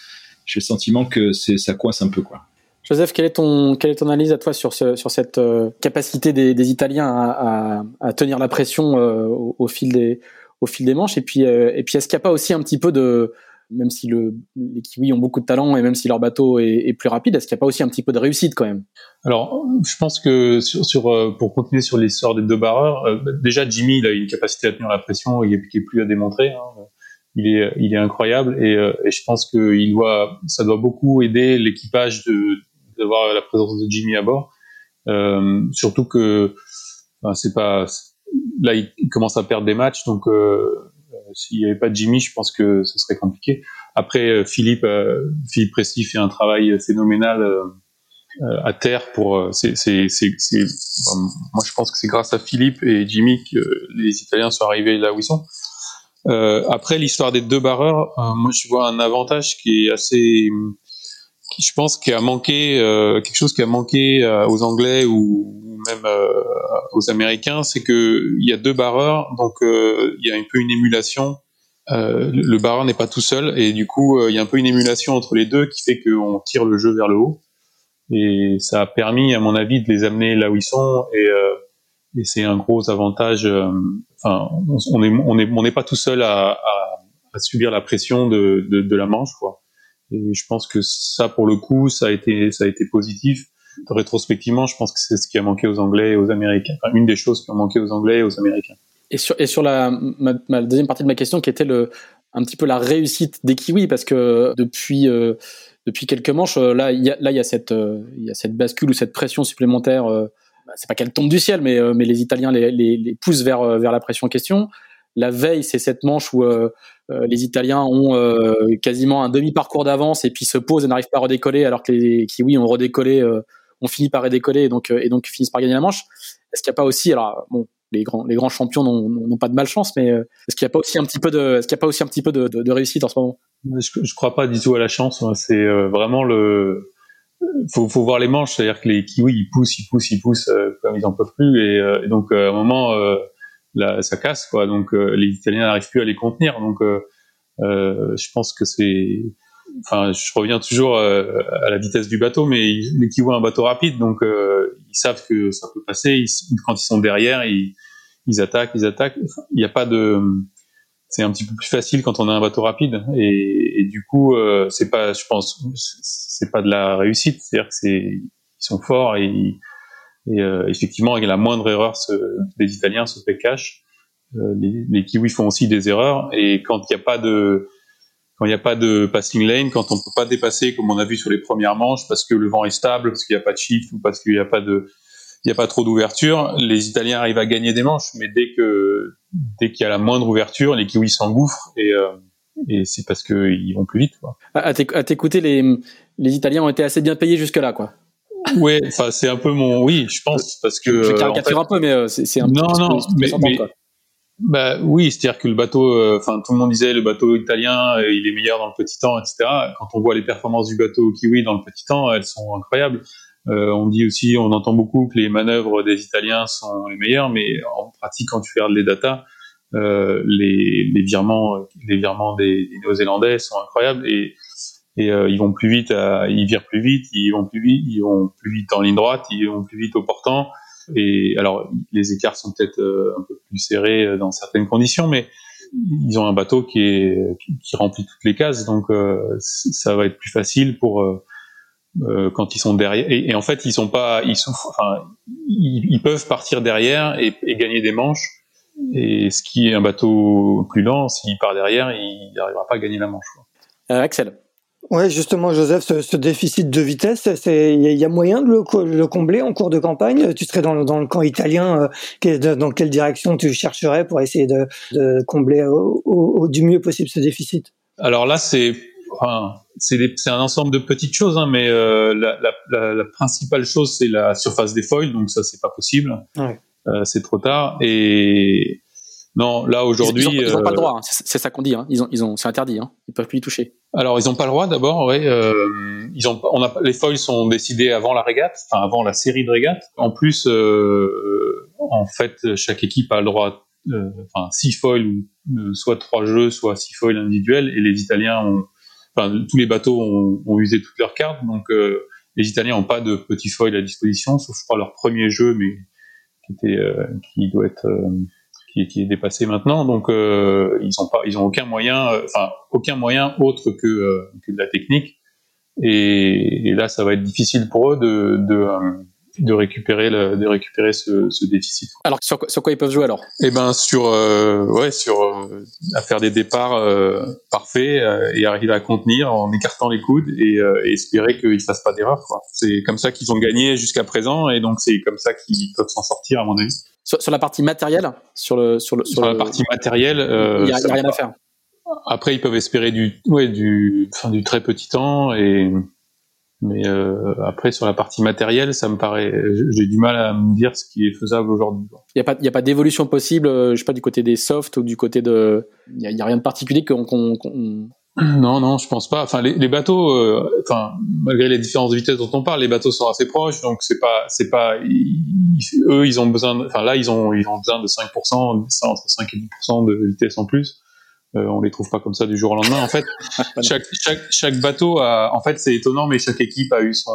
S2: j'ai le sentiment que ça coince un peu, quoi.
S1: Joseph, quelle est ton quelle est ton analyse à toi sur sur cette euh, capacité des, Italiens à, tenir la pression euh, au, fil des au fil des manches? Et puis euh, et puis est-ce qu'il n'y a pas aussi un petit peu de même si le, les Kiwis ont beaucoup de talent et même si leur bateau est, plus rapide, est-ce qu'il n'y a pas aussi un petit peu de réussite quand même?
S3: Alors, je pense que sur, pour continuer sur l'histoire des deux barreurs, déjà Jimmy il a une capacité à tenir la pression et qui est plus à démontrer. Hein il est, il est incroyable et, et je pense que il doit, ça doit beaucoup aider l'équipage de d'avoir la présence de Jimmy à bord. Euh, surtout que c'est pas là il, commence à perdre des matchs donc euh, s'il n'y avait pas Jimmy je pense que ce serait compliqué après Philippe Philippe Presley fait un travail phénoménal à terre pour c'est c'est moi je pense que c'est grâce à Philippe et Jimmy que les Italiens sont arrivés là où ils sont euh, après l'histoire des deux barreurs, euh, moi je vois un avantage qui est assez, je pense, qui a manqué euh, quelque chose qui a manqué aux Anglais ou même aux Américains, c'est que il y a deux barreurs, donc il y a un peu une émulation. le barreur n'est pas tout seul et du coup il y a un peu une émulation entre les deux qui fait qu'on tire le jeu vers le haut et ça a permis à mon avis de les amener là où ils sont et et c'est un gros avantage. Euh, enfin, on est on est on n'est pas tout seul à, à, à, subir la pression de, de, de, la manche, quoi. Et je pense que ça, pour le coup, ça a été positif. Rétrospectivement, je pense que c'est ce qui a manqué aux Anglais et aux Américains. Enfin, une des choses qui ont manqué aux Anglais et aux Américains.
S1: Et sur la deuxième partie de ma question, qui était un petit peu la réussite des Kiwis, parce que depuis euh, quelques manches, là il y a là cette il y a cette bascule ou cette pression supplémentaire bah, c'est pas qu'elle tombe du ciel, mais, euh, les Italiens les, poussent vers, euh, la pression en question. La veille, c'est cette manche où euh, les Italiens ont quasiment un demi-parcours d'avance et puis se posent et n'arrivent pas à redécoller, alors que les Kiwis ont redécollé, ont fini par redécoller et donc, et finissent par gagner la manche. Est-ce qu'il n'y a pas aussi, alors bon, les grands, champions n'ont pas de malchance, mais est-ce qu'il n'y a pas aussi un petit peu de, a aussi un petit peu de, réussite en ce moment?
S3: Je, je crois pas du tout à la chance. C'est vraiment le faut, faut voir les manches, c'est-à-dire que les kiwis ils poussent, ils poussent, ils poussent euh, comme ils en peuvent plus, et, euh, donc euh, à un moment là, ça casse quoi. Donc les Italiens n'arrivent plus à les contenir. Donc je pense que c'est, enfin je reviens toujours à la vitesse du bateau, mais les kiwis ont un bateau rapide, donc ils savent que ça peut passer. quand ils sont derrière, ils, ils attaquent, ils attaquent. Il n'y a pas de c'est un petit peu plus facile quand on a un bateau rapide et, et du coup euh, c'est pas je pense c'est pas de la réussite c'est-à-dire que c'est ils sont forts et, et euh, effectivement avec la moindre erreur des Italiens se fait cash euh, les, les Kiwis font aussi des erreurs et quand il n'y a pas de quand il n'y a pas de passing lane, quand on peut pas dépasser comme on a vu sur les premières manches parce que le vent est stable, parce qu'il n'y a pas de shift ou parce qu'il n'y a pas de il n'y a pas trop d'ouverture, les Italiens arrivent à gagner des manches, mais dès que dès qu'il y a la moindre ouverture, les Kiwis s'engouffrent et euh, et c'est parce qu'ils vont plus vite. Quoi.
S1: À t'écouter, les les Italiens ont été assez bien payés jusque là, quoi.
S3: Ouais, enfin c'est un peu mon oui, je pense parce que
S1: je caricature un peu, mais euh, c'est un
S3: non non mais, mais bah oui, c'est-à-dire que le bateau, euh, enfin tout le monde disait le bateau italien, il est meilleur dans le petit temps, etc. Quand on voit les performances du bateau kiwi dans le petit temps, elles sont incroyables. Euh, on dit aussi, on entend beaucoup que les manœuvres des Italiens sont les meilleures, mais en pratique, quand tu regardes les datas, euh, les, les, virements, les virements des, des Néo-Zélandais sont incroyables et, et euh, ils vont plus vite, ils virent plus vite, ils vont plus vite, ils vont plus vite en ligne droite, ils vont plus vite au portant. Et alors, les écarts sont peut-être euh, un peu plus serrés euh, dans certaines conditions, mais ils ont un bateau qui est qui, remplit toutes les cases, donc ça va être plus facile pour quand ils sont derrière. Et, en fait, ils sont pas, ils peuvent partir derrière et, gagner des manches. Et ce qui est un bateau plus lent, s'il part derrière, il n'arrivera pas à gagner la manche.
S1: Axel.
S4: Ouais, justement, Joseph, ce, ce déficit de vitesse, il y, a moyen de le, le, combler en cours de campagne? Tu serais dans le, dans le camp italien, euh, dans quelle direction tu chercherais pour essayer de, de combler au, au, du mieux possible ce déficit?
S3: Alors là, c'est enfin, un ensemble de petites choses, hein, mais euh, la, la, la, principale chose, c'est la surface des foils, donc ça, c'est pas possible. Ouais. Euh, c'est trop tard. Et non, là aujourd'hui,
S1: ils, n'ont pas le euh, droit. Hein. C'est ça qu'on dit. Hein. Ils ont, ils ont, c'est interdit. Hein. Ils peuvent plus y toucher.
S3: Alors, ils n'ont pas le droit d'abord. Ouais, euh, ils ont, on a, les foils sont décidés avant la régate, enfin avant la série de régates. En plus, euh, en fait, chaque équipe a le droit, euh, enfin six foils, soit trois jeux, soit six foils individuels, et les Italiens ont enfin, tous les bateaux ont, ont, usé toutes leurs cartes, donc les Italiens n'ont pas de petits foils à disposition, sauf je crois leur premier jeu, mais qui était, qui doit être, qui, qui, est dépassé maintenant. Donc ils ont pas, ils ont aucun moyen, enfin aucun moyen autre que, que de la technique. Et, et, là, ça va être difficile pour eux de, de, de récupérer le, de récupérer ce, ce déficit.
S1: Alors sur, sur, quoi ils peuvent jouer alors?
S3: Eh ben sur euh, ouais sur euh, à faire des départs euh, parfaits euh, et arriver à contenir en écartant les coudes et, euh, et espérer qu'ils fassent pas d'erreur quoi. C'est comme ça qu'ils ont gagné jusqu'à présent et donc c'est comme ça qu'ils peuvent s'en sortir à mon avis.
S1: Sur, sur, la partie matérielle, sur le sur le
S3: sur, sur
S1: le...
S3: la partie matérielle,
S1: il y a, a rien à faire.
S3: Après ils peuvent espérer du ouais du enfin du très petit temps et mais euh, après, sur la partie matérielle, ça me paraît, j'ai du mal à me dire ce qui est faisable aujourd'hui.
S1: Il n'y a pas, y a pas d'évolution possible, je sais pas, du côté des softs ou du côté de, il y, a, rien de particulier qu'on, qu'on, qu'on...
S3: Non, non, je pense pas. Enfin, les, les bateaux, euh, enfin, malgré les différences de vitesse dont on parle, les bateaux sont assez proches, donc c'est pas, c'est pas, ils, eux, ils ont besoin, de, enfin là, ils ont, ils ont besoin de 5%, entre 5 et 10% de vitesse en plus. Euh, on les trouve pas comme ça du jour au lendemain. En fait, chaque, chaque, chaque bateau a, en fait, c'est étonnant, mais chaque équipe a eu son,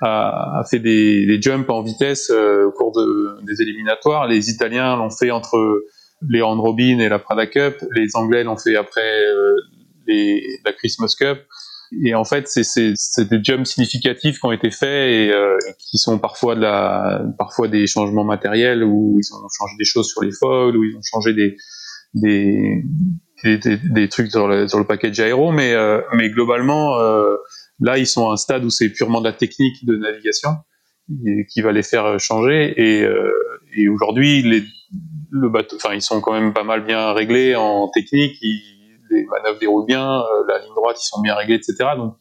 S3: a, a fait des, des, jumps en vitesse euh, au cours de, des éliminatoires. Les Italiens l'ont fait entre les Round Robin et la Prada Cup. Les Anglais l'ont fait après euh, les, la Christmas Cup. Et en fait, c'est des jumps significatifs qui ont été faits et euh, qui sont parfois de la, parfois des changements matériels où ils ont changé des choses sur les foils, où ils ont changé des, des, des, des, des, trucs sur le, sur le package aéro, mais, euh, mais globalement, euh, là, ils sont à un stade où c'est purement de la technique de navigation qui, va les faire changer. Et, euh, et aujourd'hui, les, le bateau, enfin, ils sont quand même pas mal bien réglés en technique. Ils, les manœuvres déroulent bien, euh, la ligne droite, ils sont bien réglés, etc. Donc,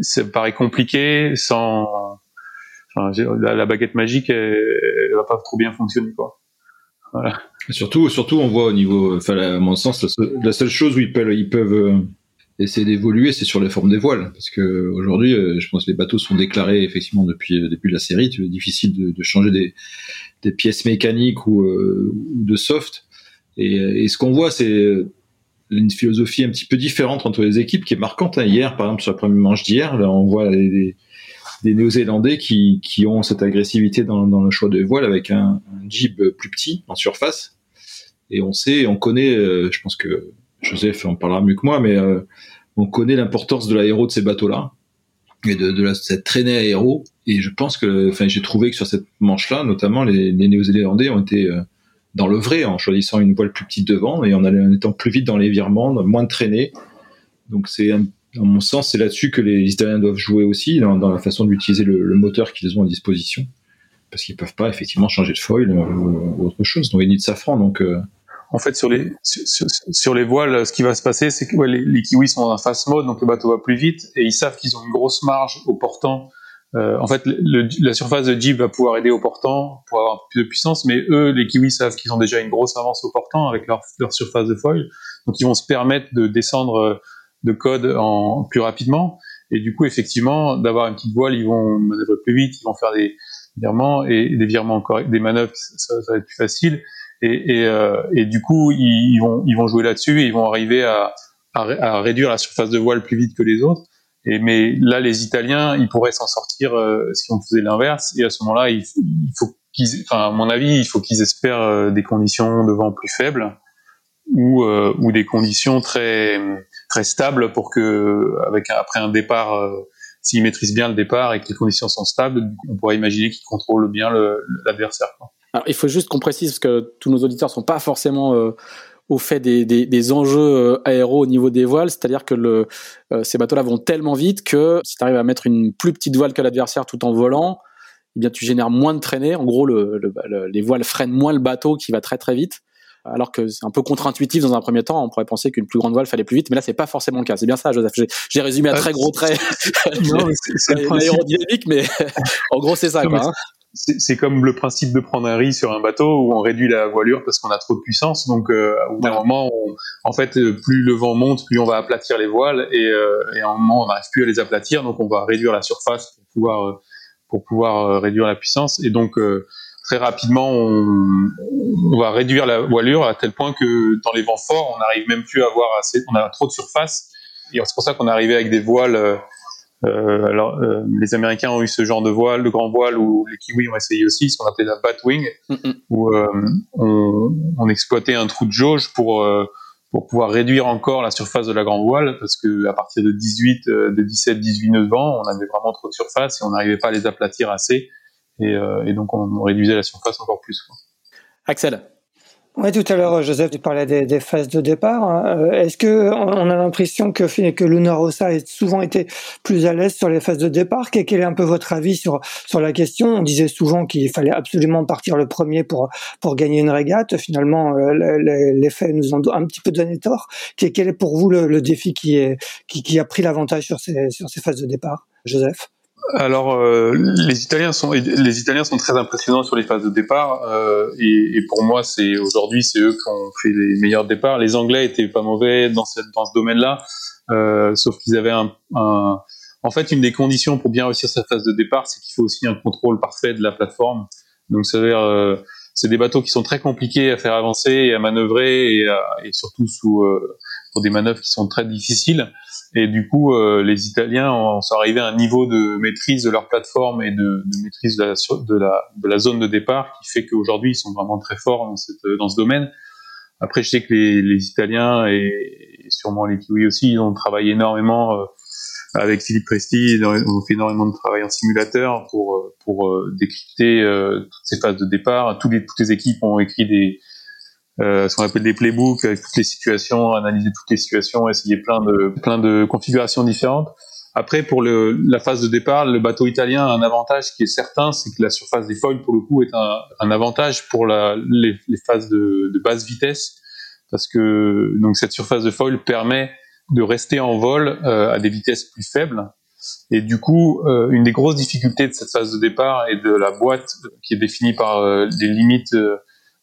S3: ça paraît compliqué sans. Enfin, la, la, baguette magique, elle, elle va pas trop bien fonctionner, quoi.
S2: Surtout, surtout, on voit au niveau, enfin, à mon sens, la seule, la chose où ils peuvent, euh, essayer d'évoluer, c'est sur les formes des voiles, parce que aujourd'hui, euh, je pense que les bateaux sont déclarés effectivement depuis depuis la série. C'est difficile de, changer des, pièces mécaniques ou, euh, de soft. Et, ce qu'on voit, c'est une philosophie un petit peu différente entre les équipes qui est marquante. Hein. Hier, par exemple, sur la première manche d'hier, on voit des, des Néo-Zélandais qui, qui ont cette agressivité dans, dans, le choix de voile avec un, un jib plus petit en surface. Et on sait, on connaît, euh, je pense que Joseph en parlera mieux que moi, mais euh, on connaît l'importance de l'aéro de ces bateaux-là et de, de la, cette traînée aéro. Et je pense que, enfin, j'ai trouvé que sur cette manche-là, notamment, les, les Néo-Zélandais ont été euh, dans le vrai en choisissant une voile plus petite devant et en, allant, en étant plus vite dans les virements, moins de traînée. Donc c'est un dans mon sens, c'est là-dessus que les Italiens doivent jouer aussi, dans, la façon d'utiliser le, moteur qu'ils ont à disposition. Parce qu'ils peuvent pas effectivement changer de foil ou, autre chose. Donc, ils de safran. Donc, euh...
S3: En fait, sur les, sur, les voiles, ce qui va se passer, c'est que les, kiwis sont en fast mode, donc le bateau va plus vite, et ils savent qu'ils ont une grosse marge au portant. Euh, en fait, la surface de jib va pouvoir aider au portant pour avoir plus de puissance, mais eux, les kiwis savent qu'ils ont déjà une grosse avance au portant avec leur, leur surface de foil, donc ils vont se permettre de descendre de code en plus rapidement. Et du coup, effectivement, d'avoir une petite voile, ils vont manœuvrer plus vite, ils vont faire des virements et des virements corrects, des manœuvres, ça, ça, va être plus facile. Et, et, euh, et du coup, ils, vont ils vont jouer là-dessus et ils vont arriver à, à, réduire la surface de voile plus vite que les autres. Et mais là, les Italiens, ils pourraient s'en sortir euh, si on faisait l'inverse. Et à ce moment-là, il, il faut qu'ils, enfin, à mon avis, il faut qu'ils espèrent euh, des conditions de vent plus faibles ou euh, ou des conditions très très stable pour que avec après un départ euh, s'ils maîtrisent bien le départ et que les conditions sont stables on pourrait imaginer qu'ils contrôlent bien l'adversaire
S1: alors il faut juste qu'on précise parce que tous nos auditeurs sont pas forcément euh, au fait des, des, enjeux euh, aéro au niveau des voiles, c'est-à-dire que le, euh, ces bateaux-là vont tellement vite que si tu arrives à mettre une plus petite voile que l'adversaire tout en volant, eh bien tu génères moins de traînée. En gros, le, le, le, les voiles freinent moins le bateau qui va très très vite alors que c'est un peu contre-intuitif dans un premier temps. On pourrait penser qu'une plus grande voile fallait plus vite, mais là c'est pas forcément le cas. C'est bien ça, Joseph. J'ai résumé à très gros traits l'aérodynamique, mais en gros c'est ça. Quoi, hein.
S3: C'est comme le principe de prendre un riz sur un bateau où on réduit la voilure parce qu'on a trop de puissance. Donc, euh, au bout d'un moment, on, en fait, plus le vent monte, plus on va aplatir les voiles et, euh, et à un moment, on n'arrive plus à les aplatir. Donc, on va réduire la surface pour pouvoir, euh, pour pouvoir réduire la puissance. Et donc, euh, très rapidement, on, on, va réduire la voilure à tel point que dans les vents forts, on n'arrive même plus à avoir assez, on a trop de surface. Et c'est pour ça qu'on est arrivé avec des voiles. Euh, alors, euh, les Américains ont eu ce genre de voile, de grand voile, où les Kiwis ont essayé aussi, ce qu'on appelait la Batwing, mm -hmm. où euh, on, on, exploitait un trou de jauge pour euh, pour pouvoir réduire encore la surface de la grande voile, parce que à partir de 18, de 17, 18 nœuds de vent, on avait vraiment trop de surface et on n'arrivait pas à les aplatir assez et, et donc on, réduisait la surface encore plus. Quoi.
S1: Axel.
S4: Oui, tout à l'heure, Joseph, tu parlais des, des phases de départ. Hein. Euh, est-ce que on a l'impression que, que Luna Rossa a souvent été plus à l'aise sur les phases de départ? Quel est un peu votre avis sur, sur la question? On disait souvent qu'il fallait absolument partir le premier pour, pour gagner une régate. Finalement, euh, les, faits nous ont un petit peu donné tort. Quel est pour vous le, défi qui, est, qui, qui a pris l'avantage sur ces, sur ces phases de départ Joseph?
S3: Alors euh, les Italiens sont les Italiens sont très impressionnants sur les phases de départ euh, et, et, pour moi c'est aujourd'hui c'est eux qui ont fait les meilleurs départs. Les Anglais étaient pas mauvais dans cette dans ce domaine-là, euh, sauf qu'ils avaient un, un, en fait une des conditions pour bien réussir cette phase de départ, c'est qu'il faut aussi un contrôle parfait de la plateforme. Donc c'est euh, c'est des bateaux qui sont très compliqués à faire avancer et à manœuvrer et, et surtout sous euh, pour des manœuvres qui sont très difficiles. Et du coup, euh, les Italiens en sont arrivés à un niveau de maîtrise de leur plateforme et de, de maîtrise de la, de, la, de la, zone de départ qui fait qu'aujourd'hui, ils sont vraiment très forts dans, cette, dans ce domaine. Après, je sais que les, les Italiens et, sûrement les Kiwis aussi, ils ont travaillé énormément euh, avec Philippe Presti, ils ont fait énormément de travail en simulateur pour, euh, pour décrypter toutes ces phases de départ. Toutes les, toutes les équipes ont écrit des, euh, ce qu'on appelle des playbooks avec toutes les situations, analyser toutes les situations, essayer plein de plein de configurations différentes. Après, pour le, la phase de départ, le bateau italien a un avantage qui est certain, c'est que la surface des foils, pour le coup, est un, un avantage pour la, les, les phases de, de, basse vitesse, parce que donc cette surface de foil permet de rester en vol euh, à des vitesses plus faibles. Et du coup, euh, une des grosses difficultés de cette phase de départ et de la boîte qui est définie par euh, des limites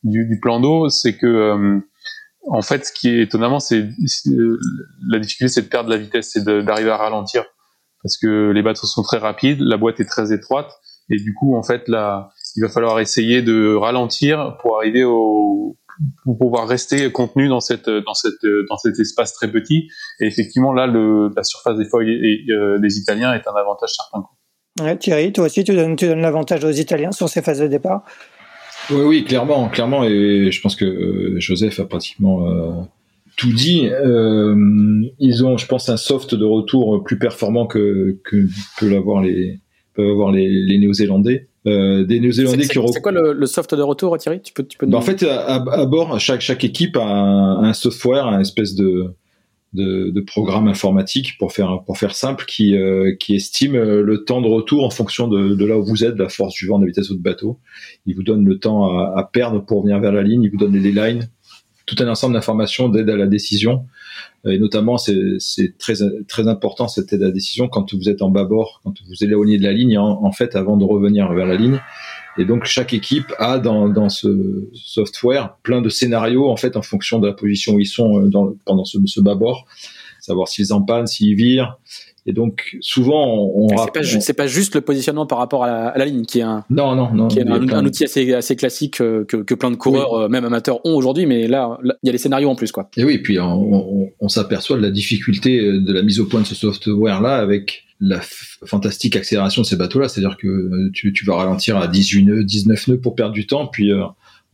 S3: du, plan d'eau, c'est que euh, en fait, ce qui est étonnamment, c'est la difficulté, c'est de perdre la vitesse, c'est d'arriver à ralentir, parce que les bateaux sont très rapides, la boîte est très étroite, et du coup, en fait, là, il va falloir essayer de ralentir pour arriver au pour pouvoir rester contenu dans cette dans cette dans cet espace très petit. Et effectivement, là, la surface des feuilles euh, des Italiens est un avantage certain.
S4: Thierry, toi aussi, tu donnes, tu donnes l'avantage aux Italiens sur ces phases de départ?
S2: Oui, oui, clairement, clairement, et je pense que euh, Joseph a pratiquement euh, tout dit. Euh, ils ont, je pense, un soft de retour plus performant que que, que l'avoir les peuvent avoir les, les Néo-Zélandais. Euh, des Néo-Zélandais qui.
S1: C'est quoi le, le, soft de retour, Thierry? Tu peux, tu peux.
S2: Bah, en fait, à, à, bord, chaque chaque équipe a un, un software, un espèce de de, de programmes informatiques pour faire pour faire simple qui euh, qui estime euh, le temps de retour en fonction de, de, là où vous êtes, la force du vent, de la vitesse de votre bateau. Il vous donne le temps à, à perdre pour venir vers la ligne. Il vous donne les deadlines, tout un ensemble d'informations d'aide à la décision. Et notamment, c'est très très important cette aide à la décision quand vous êtes en bâbord, quand vous éloignez de la ligne, en fait, avant de revenir vers la ligne. Et donc chaque équipe a dans, dans ce software plein de scénarios en fait en fonction de la position où ils sont euh, dans, pendant ce, ce bâbord, savoir s'ils en panne, s'ils virent. Et donc souvent on,
S1: on c'est pas, pas, juste le positionnement par rapport à la, à la, ligne qui est un
S2: non non non
S1: qui est un, un, outil assez assez classique euh, que, que plein de coureurs euh, même amateurs ont aujourd'hui mais là il y a les scénarios en plus quoi.
S2: Et oui puis on, on s'aperçoit de la difficulté de la mise au point de ce software là avec la fantastique accélération de ces bateaux-là, c'est-à-dire que euh, tu, tu, vas ralentir à 18 nœuds, 19 nœuds pour perdre du temps, puis euh,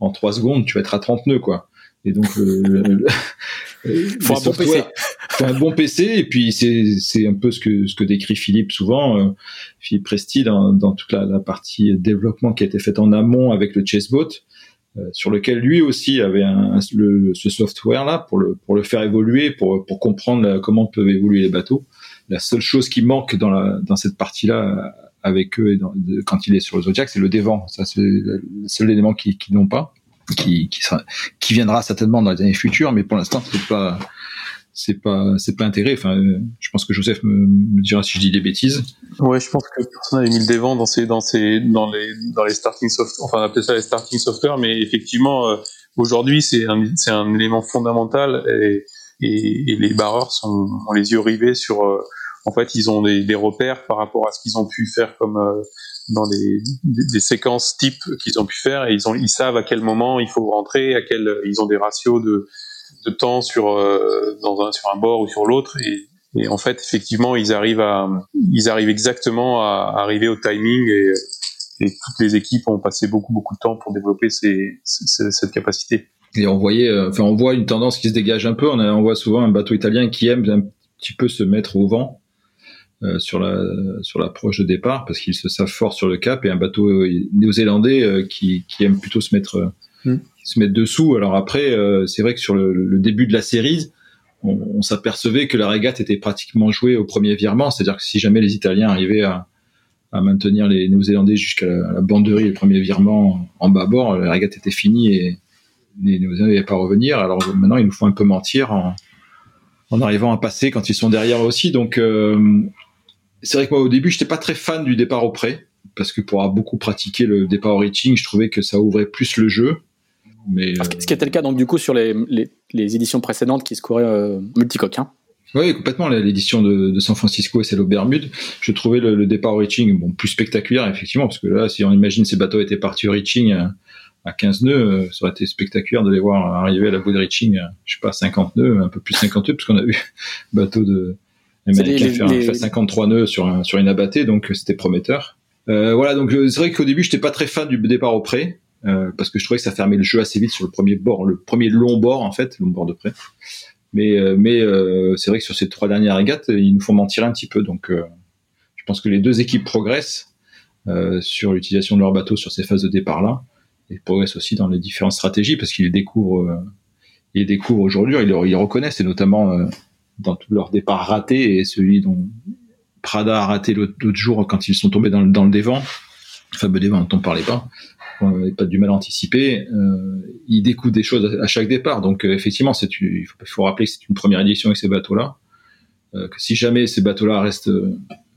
S2: en 3 secondes, tu vas être à 30 nœuds, quoi. Et donc, euh,
S1: faut un bon PC.
S2: Faut un bon PC, et puis c'est un peu ce que ce que décrit Philippe souvent, euh, Philippe Presti dans, dans toute la, la, partie développement qui a été faite en amont avec le Chessboat, sur lequel lui aussi avait un, le, ce software là pour le pour le faire évoluer, pour pour comprendre comment peuvent évoluer les bateaux la seule chose qui manque dans, la, dans cette partie-là avec eux et quand il est sur le Zodiac, c'est le dévent. Ça, c'est le seul élément qu'ils qui n'ont pas, qui, qui, sera, qui viendra certainement dans les années futures, mais pour l'instant, c'est pas, c'est pas, c'est pas intégré. Enfin, je pense que Joseph me, me, dira si je dis des bêtises.
S3: Ouais, je pense que personne n'avait mis le dévent dans ces, dans ces, dans les, dans les starting soft, enfin, on appelle ça les starting software, mais effectivement, euh, aujourd'hui, c'est un, c'est un élément fondamental et, et, et, les barreurs sont, ont les yeux rivés sur, euh, en fait, ils ont des, des repères par rapport à ce qu'ils ont pu faire comme euh, dans des, des, séquences type qu'ils ont pu faire et ils ont ils savent à quel moment il faut rentrer, à quel ils ont des ratios de, de temps sur euh, dans un sur un bord ou sur l'autre et, et, en fait effectivement ils arrivent à ils arrivent exactement à, arriver au timing et, et toutes les équipes ont passé beaucoup beaucoup de temps pour développer ces, ces, cette capacité.
S2: Et on voyait, enfin on voit une tendance qui se dégage un peu. On, a, on voit souvent un bateau italien qui aime un petit peu se mettre au vent euh, sur la sur l'approche de départ parce qu'ils se savent fort sur le cap et un bateau euh, néo-zélandais euh, qui, qui aime plutôt se mettre mm. se mettre dessous. Alors après, c'est vrai que sur le, le, début de la série, on, on s'apercevait que la régate était pratiquement jouée au premier virement, c'est-à-dire que si jamais les Italiens arrivaient à, à maintenir les Néo-Zélandais jusqu'à la, la, banderie, le premier virement en bas bord, la régate était finie et les Néo-Zélandais n'allaient pas revenir. Alors maintenant, il nous faut un peu mentir en, en arrivant à passer quand ils sont derrière aussi. Donc euh, c'est vrai que moi au début j'étais pas très fan du départ au prêt parce que pour avoir beaucoup pratiqué le départ au reaching, je trouvais que ça ouvrait plus le jeu. Mais
S1: euh... ce qui était le cas donc du coup sur les, les, les éditions précédentes qui se couraient euh, multicoque. Hein.
S2: Oui, complètement. L'édition de, de, San Francisco et celle aux Bermudes, je trouvais le, le, départ au reaching bon plus spectaculaire effectivement parce que là, si on imagine ces bateaux étaient partis au reaching à, à 15 nœuds, euh, ça aurait été spectaculaire de les voir arriver à la bout de reaching, à, je sais pas 50 nœuds, un peu plus de 50 nœuds, parce qu'on a vu bateau de américain faire, les... faire 53 nœuds sur un, sur une abattée, donc c'était prometteur. Euh, voilà, donc c'est vrai qu'au début, j'étais pas très fan du départ au près, euh, parce que je trouvais que ça fermait le jeu assez vite sur le premier bord, le premier long bord en fait, long bord de près. Mais euh, mais euh, c'est vrai que sur ces trois dernières régates, ils nous font mentir un petit peu. Donc euh, je pense que les deux équipes progressent sur l'utilisation de leur bateau sur ces phases de départ là, et progressent aussi dans les différentes stratégies parce qu'ils découvrent, ils les découvrent aujourd'hui, ils, ils reconnaissent et notamment dans tout leur départ raté et celui dont Prada a raté l'autre jour quand ils sont tombés dans le, dans le dévent, le fameux dévent dont on parlait pas, on n'avait pas du mal à anticiper, euh, ils découvrent des choses à, chaque départ. Donc euh, effectivement, c'est il faut, rappeler que c'est une première édition avec ces bateaux-là, euh, que si jamais ces bateaux-là restent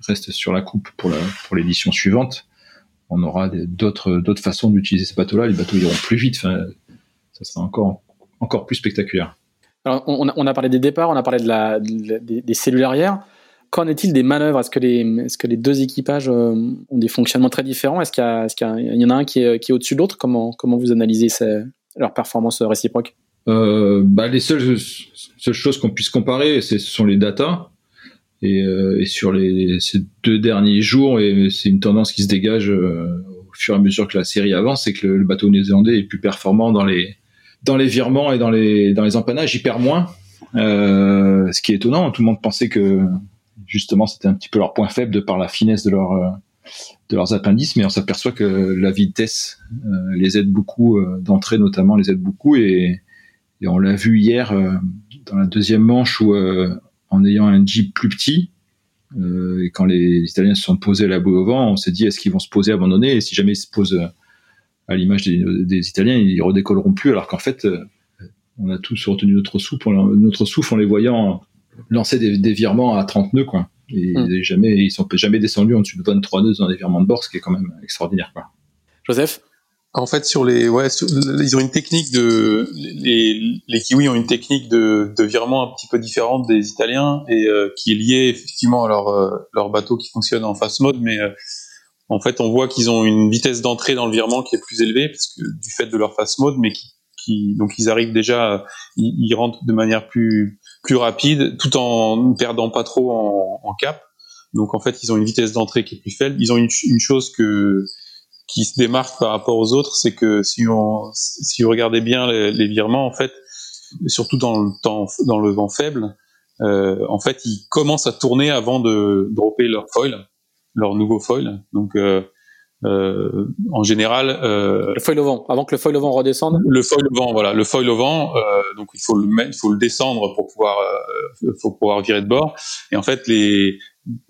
S2: restent sur la coupe pour la pour l'édition suivante, on aura d'autres d'autres façons d'utiliser ces bateaux-là. Les bateaux iront plus vite. Enfin, ça sera encore encore plus spectaculaire.
S1: Alors, on, a, on, a, parlé des départs, on a parlé de la, de la des, des, cellules arrière. Qu'en est-il des manœuvres? Est-ce que, les, est-ce que les deux équipages euh, ont des fonctionnements très différents? Est-ce qu'il y, en a un qui est, qui est au-dessus de l'autre? Comment, comment vous analysez ces, leur performance réciproque
S2: euh, bah, Les seules, seules choses qu'on puisse comparer, ce sont les datas. Et, euh, et sur les, ces deux derniers jours, et c'est une tendance qui se dégage euh, au fur et à mesure que la série avance, c'est que le, le bateau néo-zélandais est plus performant dans les, dans les virements et dans les dans les empannages, il perd moins. Euh, ce qui est étonnant, tout le monde pensait que justement c'était un petit peu leur point faible de par la finesse de leur de leurs appendices, mais on s'aperçoit que la vitesse euh, les aide beaucoup euh, d'entrée notamment les aide beaucoup et, et on l'a vu hier euh, dans la deuxième manche où euh, en ayant un jeep plus petit et quand les Italiens se sont posés à la boue au vent, on s'est dit est-ce qu'ils vont se poser abandonner? Et si jamais ils se posent à l'image des, des, Italiens, ils redécolleront plus, alors qu'en fait, euh, on a tous retenu notre souffle, notre souffle en les voyant lancer des, des virements à 30 nœuds, quoi. Et mmh. jamais, ils sont jamais descendus en dessus de 23 nœuds dans des virements de bord, ce qui est quand même extraordinaire, quoi.
S1: Joseph?
S3: En fait, sur les, ouais, ils ont une technique de, les, les kiwis ont une technique de, de virement un petit peu différente des Italiens et euh, qui est liée effectivement à leur, euh, leur bateau qui fonctionne en fast mode, mais euh, en fait, on voit qu'ils ont une vitesse d'entrée dans le virement qui est plus élevée parce que du fait de leur fast mode, mais qui, qui donc ils arrivent déjà, ils, ils, rentrent de manière plus plus rapide, tout en ne perdant pas trop en, en, cap. Donc en fait, ils ont une vitesse d'entrée qui est plus faible. Ils ont une, une, chose que qui se démarque par rapport aux autres, c'est que si on si vous regardez bien les, les, virements, en fait, surtout dans le temps dans le vent faible, euh, en fait, ils commencent à tourner avant de dropper leur foil leur nouveau foil. Donc euh, euh, en général,
S1: le foil au vent, avant que le foil au vent redescende.
S3: Le foil au vent, voilà, le foil au vent. Donc il faut le mettre, il faut le descendre pour pouvoir, faut pouvoir virer de bord. Et en fait, les,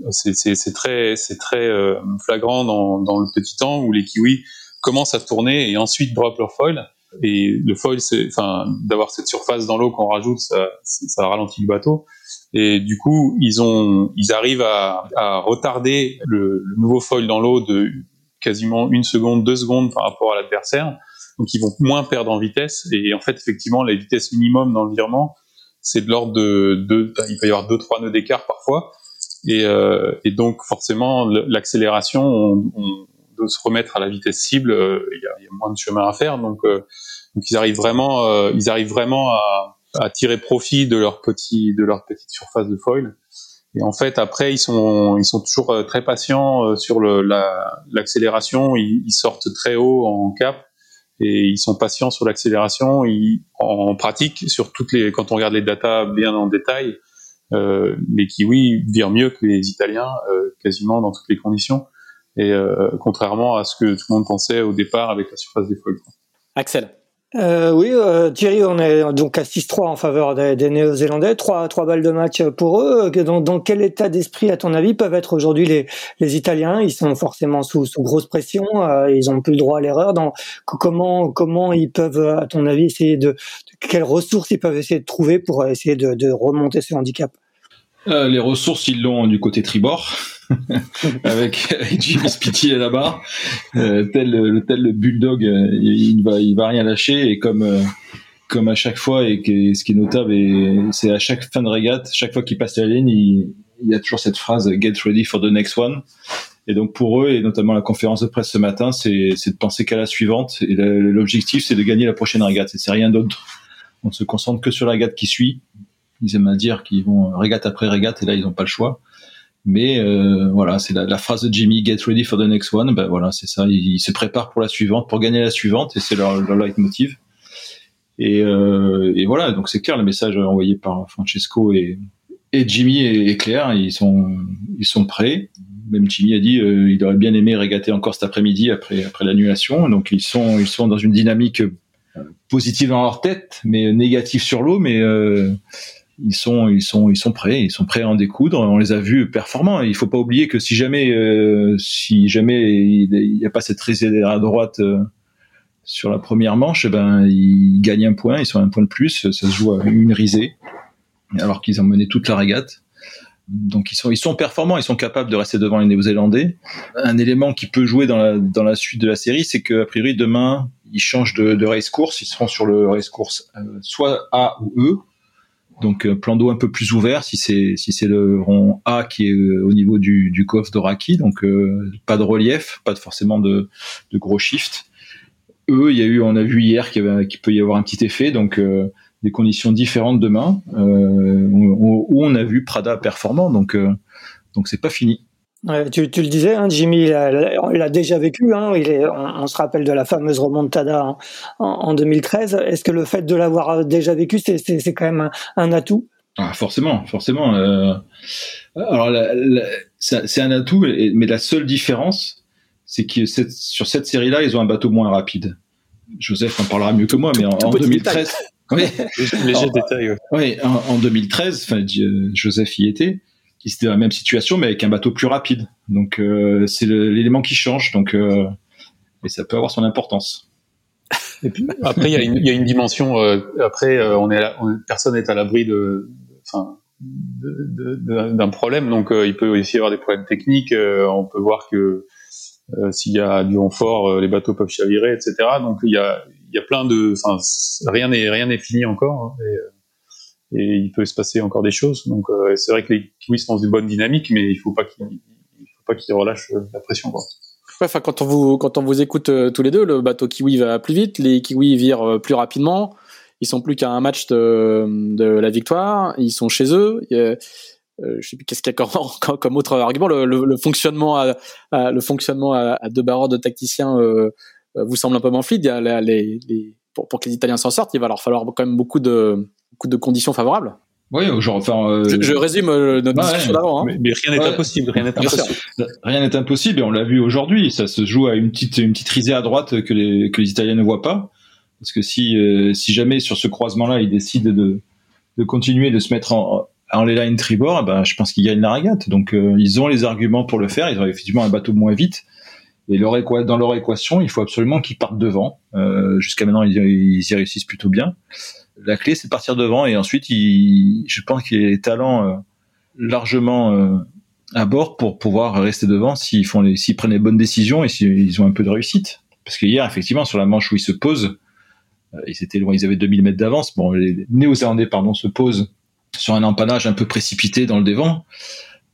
S3: c'est très, très euh, flagrant dans, dans le petit temps où les kiwis commencent à tourner et ensuite drop leur foil. Et le foil, enfin, d'avoir cette surface dans l'eau qu'on rajoute, ça, ça ralentit le bateau. Et du coup, ils ont, ils arrivent à, à retarder le, le, nouveau foil dans l'eau de quasiment une seconde, deux secondes par rapport à l'adversaire. Donc, ils vont moins perdre en vitesse. Et en fait, effectivement, la vitesse minimum dans le virement, c'est de l'ordre de deux, il peut y avoir deux, trois nœuds d'écart parfois. Et, euh, et, donc, forcément, l'accélération, on, on, doit se remettre à la vitesse cible. Euh, il y, y, a, moins de chemin à faire. Donc, euh, donc ils arrivent vraiment, euh, ils arrivent vraiment à, à tirer profit de leur petit de leur petite surface de foil. Et en fait, après, ils sont ils sont toujours très patients sur le, la l'accélération. Ils, ils, sortent très haut en cap et ils sont patients sur l'accélération. En pratique sur toutes les quand on regarde les datas bien en détail, les Kiwis virent mieux que les Italiens quasiment dans toutes les conditions et contrairement à ce que tout le monde pensait au départ avec la surface des foils.
S1: Axel.
S4: Euh, oui, euh, Thierry, on est donc à 6-3 en faveur des, des Néo-Zélandais, trois trois balles de match pour eux. Dans, dans quel état d'esprit, à ton avis, peuvent être aujourd'hui les, les Italiens? Ils sont forcément sous, sous grosse pression, euh, ils ont plus le droit à l'erreur. Dans comment comment ils peuvent, à ton avis, essayer de, de, quelles ressources ils peuvent essayer de trouver pour essayer de, de remonter ce handicap?
S2: Euh, Les ressources, ils l'ont du côté tribord. avec, Jimmy Spitty là-bas, euh, tel, le, tel le bulldog, euh, il, va, il va rien lâcher et comme euh, comme à chaque fois et que, ce qui est notable c'est à chaque fin de régate, chaque fois qu'il passe la ligne, il, il, y a toujours cette phrase "Get ready for the next one". Et donc pour eux et notamment la conférence de presse ce matin, c'est de penser qu'à la suivante et l'objectif c'est de gagner la prochaine régate. C'est rien d'autre. On se concentre que sur la régate qui suit. Ils aiment à dire qu'ils vont régate après régate et là ils n'ont pas le choix. Mais euh, voilà, c'est la, phrase de Jimmy Get ready for the next one. Ben voilà, c'est ça. Ils, se préparent pour la suivante, pour gagner la suivante, et c'est leur, leitmotiv. Et, euh, et voilà, donc c'est clair le message envoyé par Francesco et, et Jimmy est, clair. Ils sont ils sont prêts. Même Jimmy a dit euh, il aurait bien aimé régater encore cet après-midi après après l'annulation. Donc ils sont ils sont dans une dynamique positive dans leur tête, mais négative sur l'eau, mais euh, ils sont ils sont ils sont prêts ils sont prêts à en découdre. On les a vus performants. Il faut pas oublier que si jamais euh, si jamais il n'y a pas cette risée à droite euh, sur la première manche eh ben ils gagnent un point ils sont un point de plus. Ça se joue à une risée alors qu'ils ont mené toute la régate. Donc ils sont ils sont performants ils sont capables de rester devant les Néo-Zélandais. Un élément qui peut jouer dans la dans la suite de la série c'est que priori demain ils changent de, de race course. Ils seront sur le race course euh, soit A ou E donc euh, plan d'eau un peu plus ouvert si c'est si c'est le rond A qui est euh, au niveau du, du coffre d'Oraki, donc euh, pas de relief, pas forcément de, gros shift. Eux, il y a eu, on a vu hier qu'il, peut y avoir un petit effet, donc des conditions différentes demain, où, où, on a vu Prada performant, donc donc c'est pas fini.
S4: Ouais, tu, tu, le disais, hein, Jimmy, il a, déjà vécu. Hein, il est, on, se rappelle de la fameuse remontada en, en, 2013. Est-ce que le fait de l'avoir déjà vécu, c'est quand même un, un atout?
S2: Ah, Forcément, forcément. Euh, alors, c'est un atout, mais la seule différence, c'est que cette, sur cette série-là, ils ont un bateau moins rapide. Joseph en parlera mieux que moi, mais en, 2013.
S3: Oui, léger détail.
S2: Oui, en, en 2013, enfin, Joseph y était c'était dans la même situation, mais avec un bateau plus rapide. Donc euh, c'est l'élément qui change. Donc, euh, et ça peut avoir son importance.
S3: Après, il y, y a une dimension. Euh, après, euh, on est, personne n'est à l'abri de, enfin, d'un problème. Donc, euh, il peut aussi y avoir des problèmes techniques. on peut voir que s'il y a du renfort, les bateaux peuvent chavirer, etc. Donc, il y a, y a plein de, enfin, rien n'est rien n'est fini encore. Hein, et il peut se passer encore des choses. Donc euh, c'est vrai que les Kiwis sont dans une bonne dynamique, mais il faut pas qu'ils faut pas qu'ils relâchent euh, la pression.
S1: Quand on vous écoute euh, tous les deux, le bateau Kiwi va plus vite, les Kiwis virent plus rapidement. Ils sont plus qu'à un match de, la victoire. Ils sont chez eux. je sais plus qu'est-ce qu'il y a comme, comme, autre argument. Le, fonctionnement à, deux barreaux de tacticiens vous semble un peu moins pour, pour que les Italiens s'en sortent, il va leur falloir quand même beaucoup de de conditions favorables.
S2: Oui, genre, enfin,
S1: euh, je, résume euh, notre discussion d'avant.
S3: Hein. Mais, rien n'est impossible, rien n'est impossible.
S2: Rien n'est impossible et on l'a vu aujourd'hui. Ça se joue à une petite, une petite risée à droite que les, que les Italiens ne voient pas. Parce que si, euh, si jamais sur ce croisement-là, ils décident de, de continuer de se mettre en, en les lines tribord, eh ben, je pense qu'ils gagnent la régate. Donc, ils ont les arguments pour le faire. Ils ont effectivement un bateau moins vite. Et leur dans leur équation, il faut absolument qu'ils partent devant. Jusqu'à maintenant, ils, ils y réussissent plutôt bien la clé, c'est de partir devant et ensuite, je pense qu'il y a les talents euh, largement euh, à bord pour pouvoir rester devant s'ils font prennent les bonnes décisions et s'ils ont un peu de réussite. Parce que hier, effectivement, sur la manche où ils se posent, euh, ils étaient loin, ils avaient 2000 mètres d'avance. Bon, les Néo-Zélandais, pardon, se posent sur un empannage un peu précipité dans le devant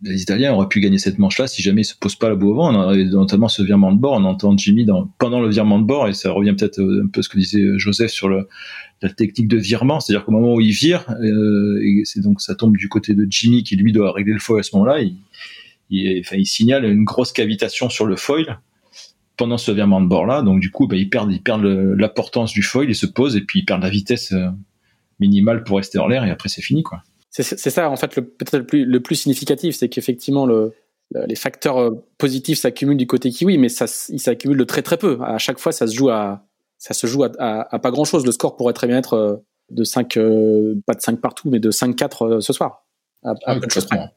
S2: les Italiens auraient pu gagner cette manche-là si jamais ils se posent pas la boue au vent. Notamment ce virement de bord. On entend Jimmy pendant le virement de bord et ça revient peut-être un peu ce que disait Joseph sur la technique de virement. C'est-à-dire qu'au moment où il vire, euh, et donc ça tombe du côté de Jimmy qui lui doit régler le foil à ce moment-là. Il, signale une grosse cavitation sur le foil pendant ce virement de bord-là. Donc du coup, bah, il perd, il perd l'importance du foil, il se pose et puis il perd la vitesse euh, minimale pour rester en l'air et après c'est fini quoi
S1: c'est ça en fait le peut-être le plus, le plus significatif, c'est qu'effectivement le, les facteurs euh, positifs s'accumulent du côté kiwi, mais ça ils s'accumulent de très très peu. À chaque fois, ça se joue à ça se joue à, à, pas grand chose. Le score pourrait très bien être euh, de 5 euh, pas de 5 partout, mais de 5-4 ce soir.
S2: À, ah oui, complètement.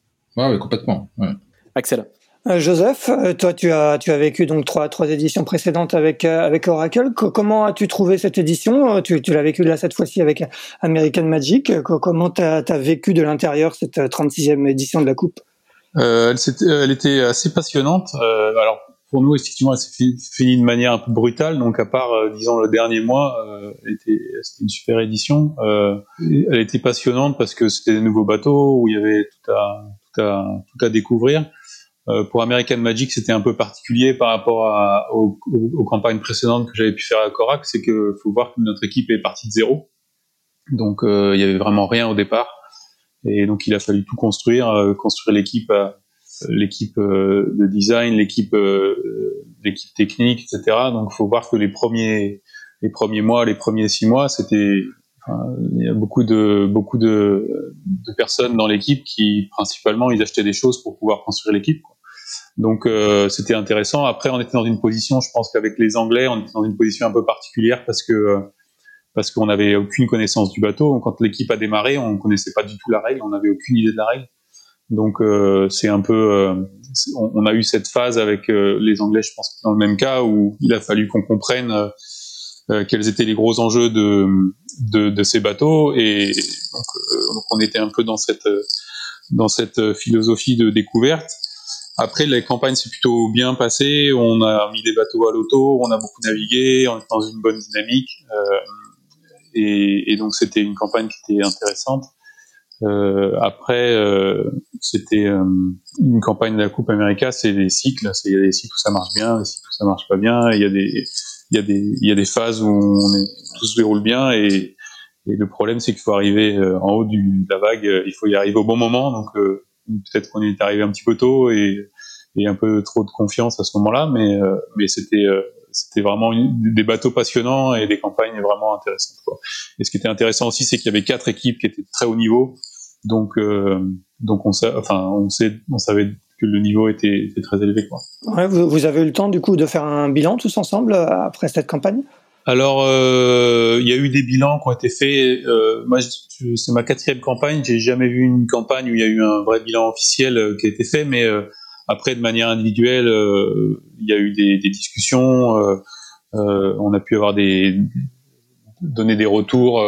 S2: Complètement. Ouais.
S1: Axel.
S4: Joseph, toi tu as tu as vécu donc trois trois éditions précédentes avec avec Oracle. comment as-tu trouvé cette édition? Tu, l'as vécu là cette fois-ci avec American Magic. comment tu as, vécu de l'intérieur cette 36e édition de la coupe?
S3: Euh, elle, était assez passionnante. Euh, alors pour nous, effectivement, elle s'est finie de manière un peu brutale. Donc, à part, euh, disons, le dernier mois, euh, c'était une super édition. Euh, elle était passionnante parce que c'était des nouveaux bateaux où il y avait tout à, tout à, tout à découvrir. Euh, pour American Magic, c'était un peu particulier par rapport à, aux, aux, campagnes précédentes que j'avais pu faire à Korak. C'est que faut voir que notre équipe est partie de zéro. Donc, il y avait vraiment rien au départ. Et donc il a fallu tout construire, euh, construire l'équipe, euh, l'équipe euh, de design, l'équipe, l'équipe technique, etc. Donc il faut voir que les premiers, les premiers mois, les premiers six mois, c'était il y a beaucoup de beaucoup de, de personnes dans l'équipe qui principalement ils achetaient des choses pour pouvoir construire l'équipe. Donc euh, c'était intéressant. Après on était dans une position, je pense qu'avec les Anglais, on était dans une position un peu particulière parce que parce qu'on n'avait aucune connaissance du bateau. Quand l'équipe a démarré, on connaissait pas du tout la règle, on n'avait aucune idée de la règle. Donc euh, c'est un peu, euh, on, a eu cette phase avec euh, les Anglais, je pense, dans le même cas où il a fallu qu'on comprenne euh, quels étaient les gros enjeux de de, de ces bateaux et donc, donc, on était un peu dans cette dans cette philosophie de découverte. Après, les campagnes s'est plutôt bien passées. On a mis des bateaux à l'auto, on a beaucoup navigué, on est dans une bonne dynamique. Euh, et, et donc c'était une campagne qui était intéressante. Euh, après, euh, c'était euh, une campagne de la Coupe América, c'est des cycles. Il y a des cycles où ça marche bien, des cycles où ça marche pas bien. Il y a des, il y a des, il y a des phases où on est, tout se déroule bien et, et le problème c'est qu'il faut arriver euh, en haut du, de la vague. Il faut y arriver au bon moment. Donc euh, peut-être qu'on est arrivé un petit peu tôt et, un peu trop de confiance à ce moment-là, mais mais c'était c'était vraiment des bateaux passionnants et des campagnes vraiment intéressantes. Et ce qui était intéressant aussi, c'est qu'il y avait quatre équipes qui étaient très haut niveau, donc euh, on, savait que le niveau était, très élevé.
S4: Vous, vous, avez eu le temps du coup de faire un bilan tous ensemble euh, après cette campagne?
S3: Alors, euh, il y a eu des bilans qui ont été faits. Euh, moi, c'est ma quatrième campagne. J'ai jamais vu une campagne où il y a eu un vrai bilan officiel euh, qui a été fait, mais euh, après, de manière individuelle, euh, il y a eu des, des discussions. Euh, euh, on a pu avoir des donner des retours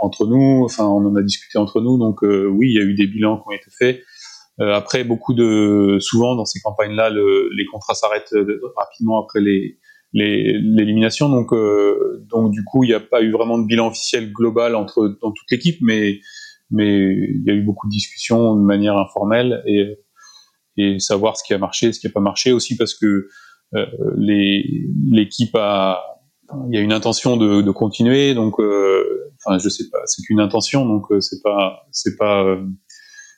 S3: entre nous. Enfin, on en a discuté entre nous. Donc oui, il y a eu des bilans qui ont été faits. après, beaucoup de souvent dans ces campagnes-là, le, les contrats s'arrêtent rapidement après les l'élimination. Donc, euh, donc du coup, il n'y a pas eu vraiment de bilan officiel global entre dans toute l'équipe, mais mais il y a eu beaucoup de discussions de manière informelle et et savoir ce qui a marché, ce qui n'a pas marché aussi parce que euh, l'équipe a il y a une intention de, de continuer donc euh, enfin je sais pas c'est qu'une intention donc euh, c'est pas c'est pas euh,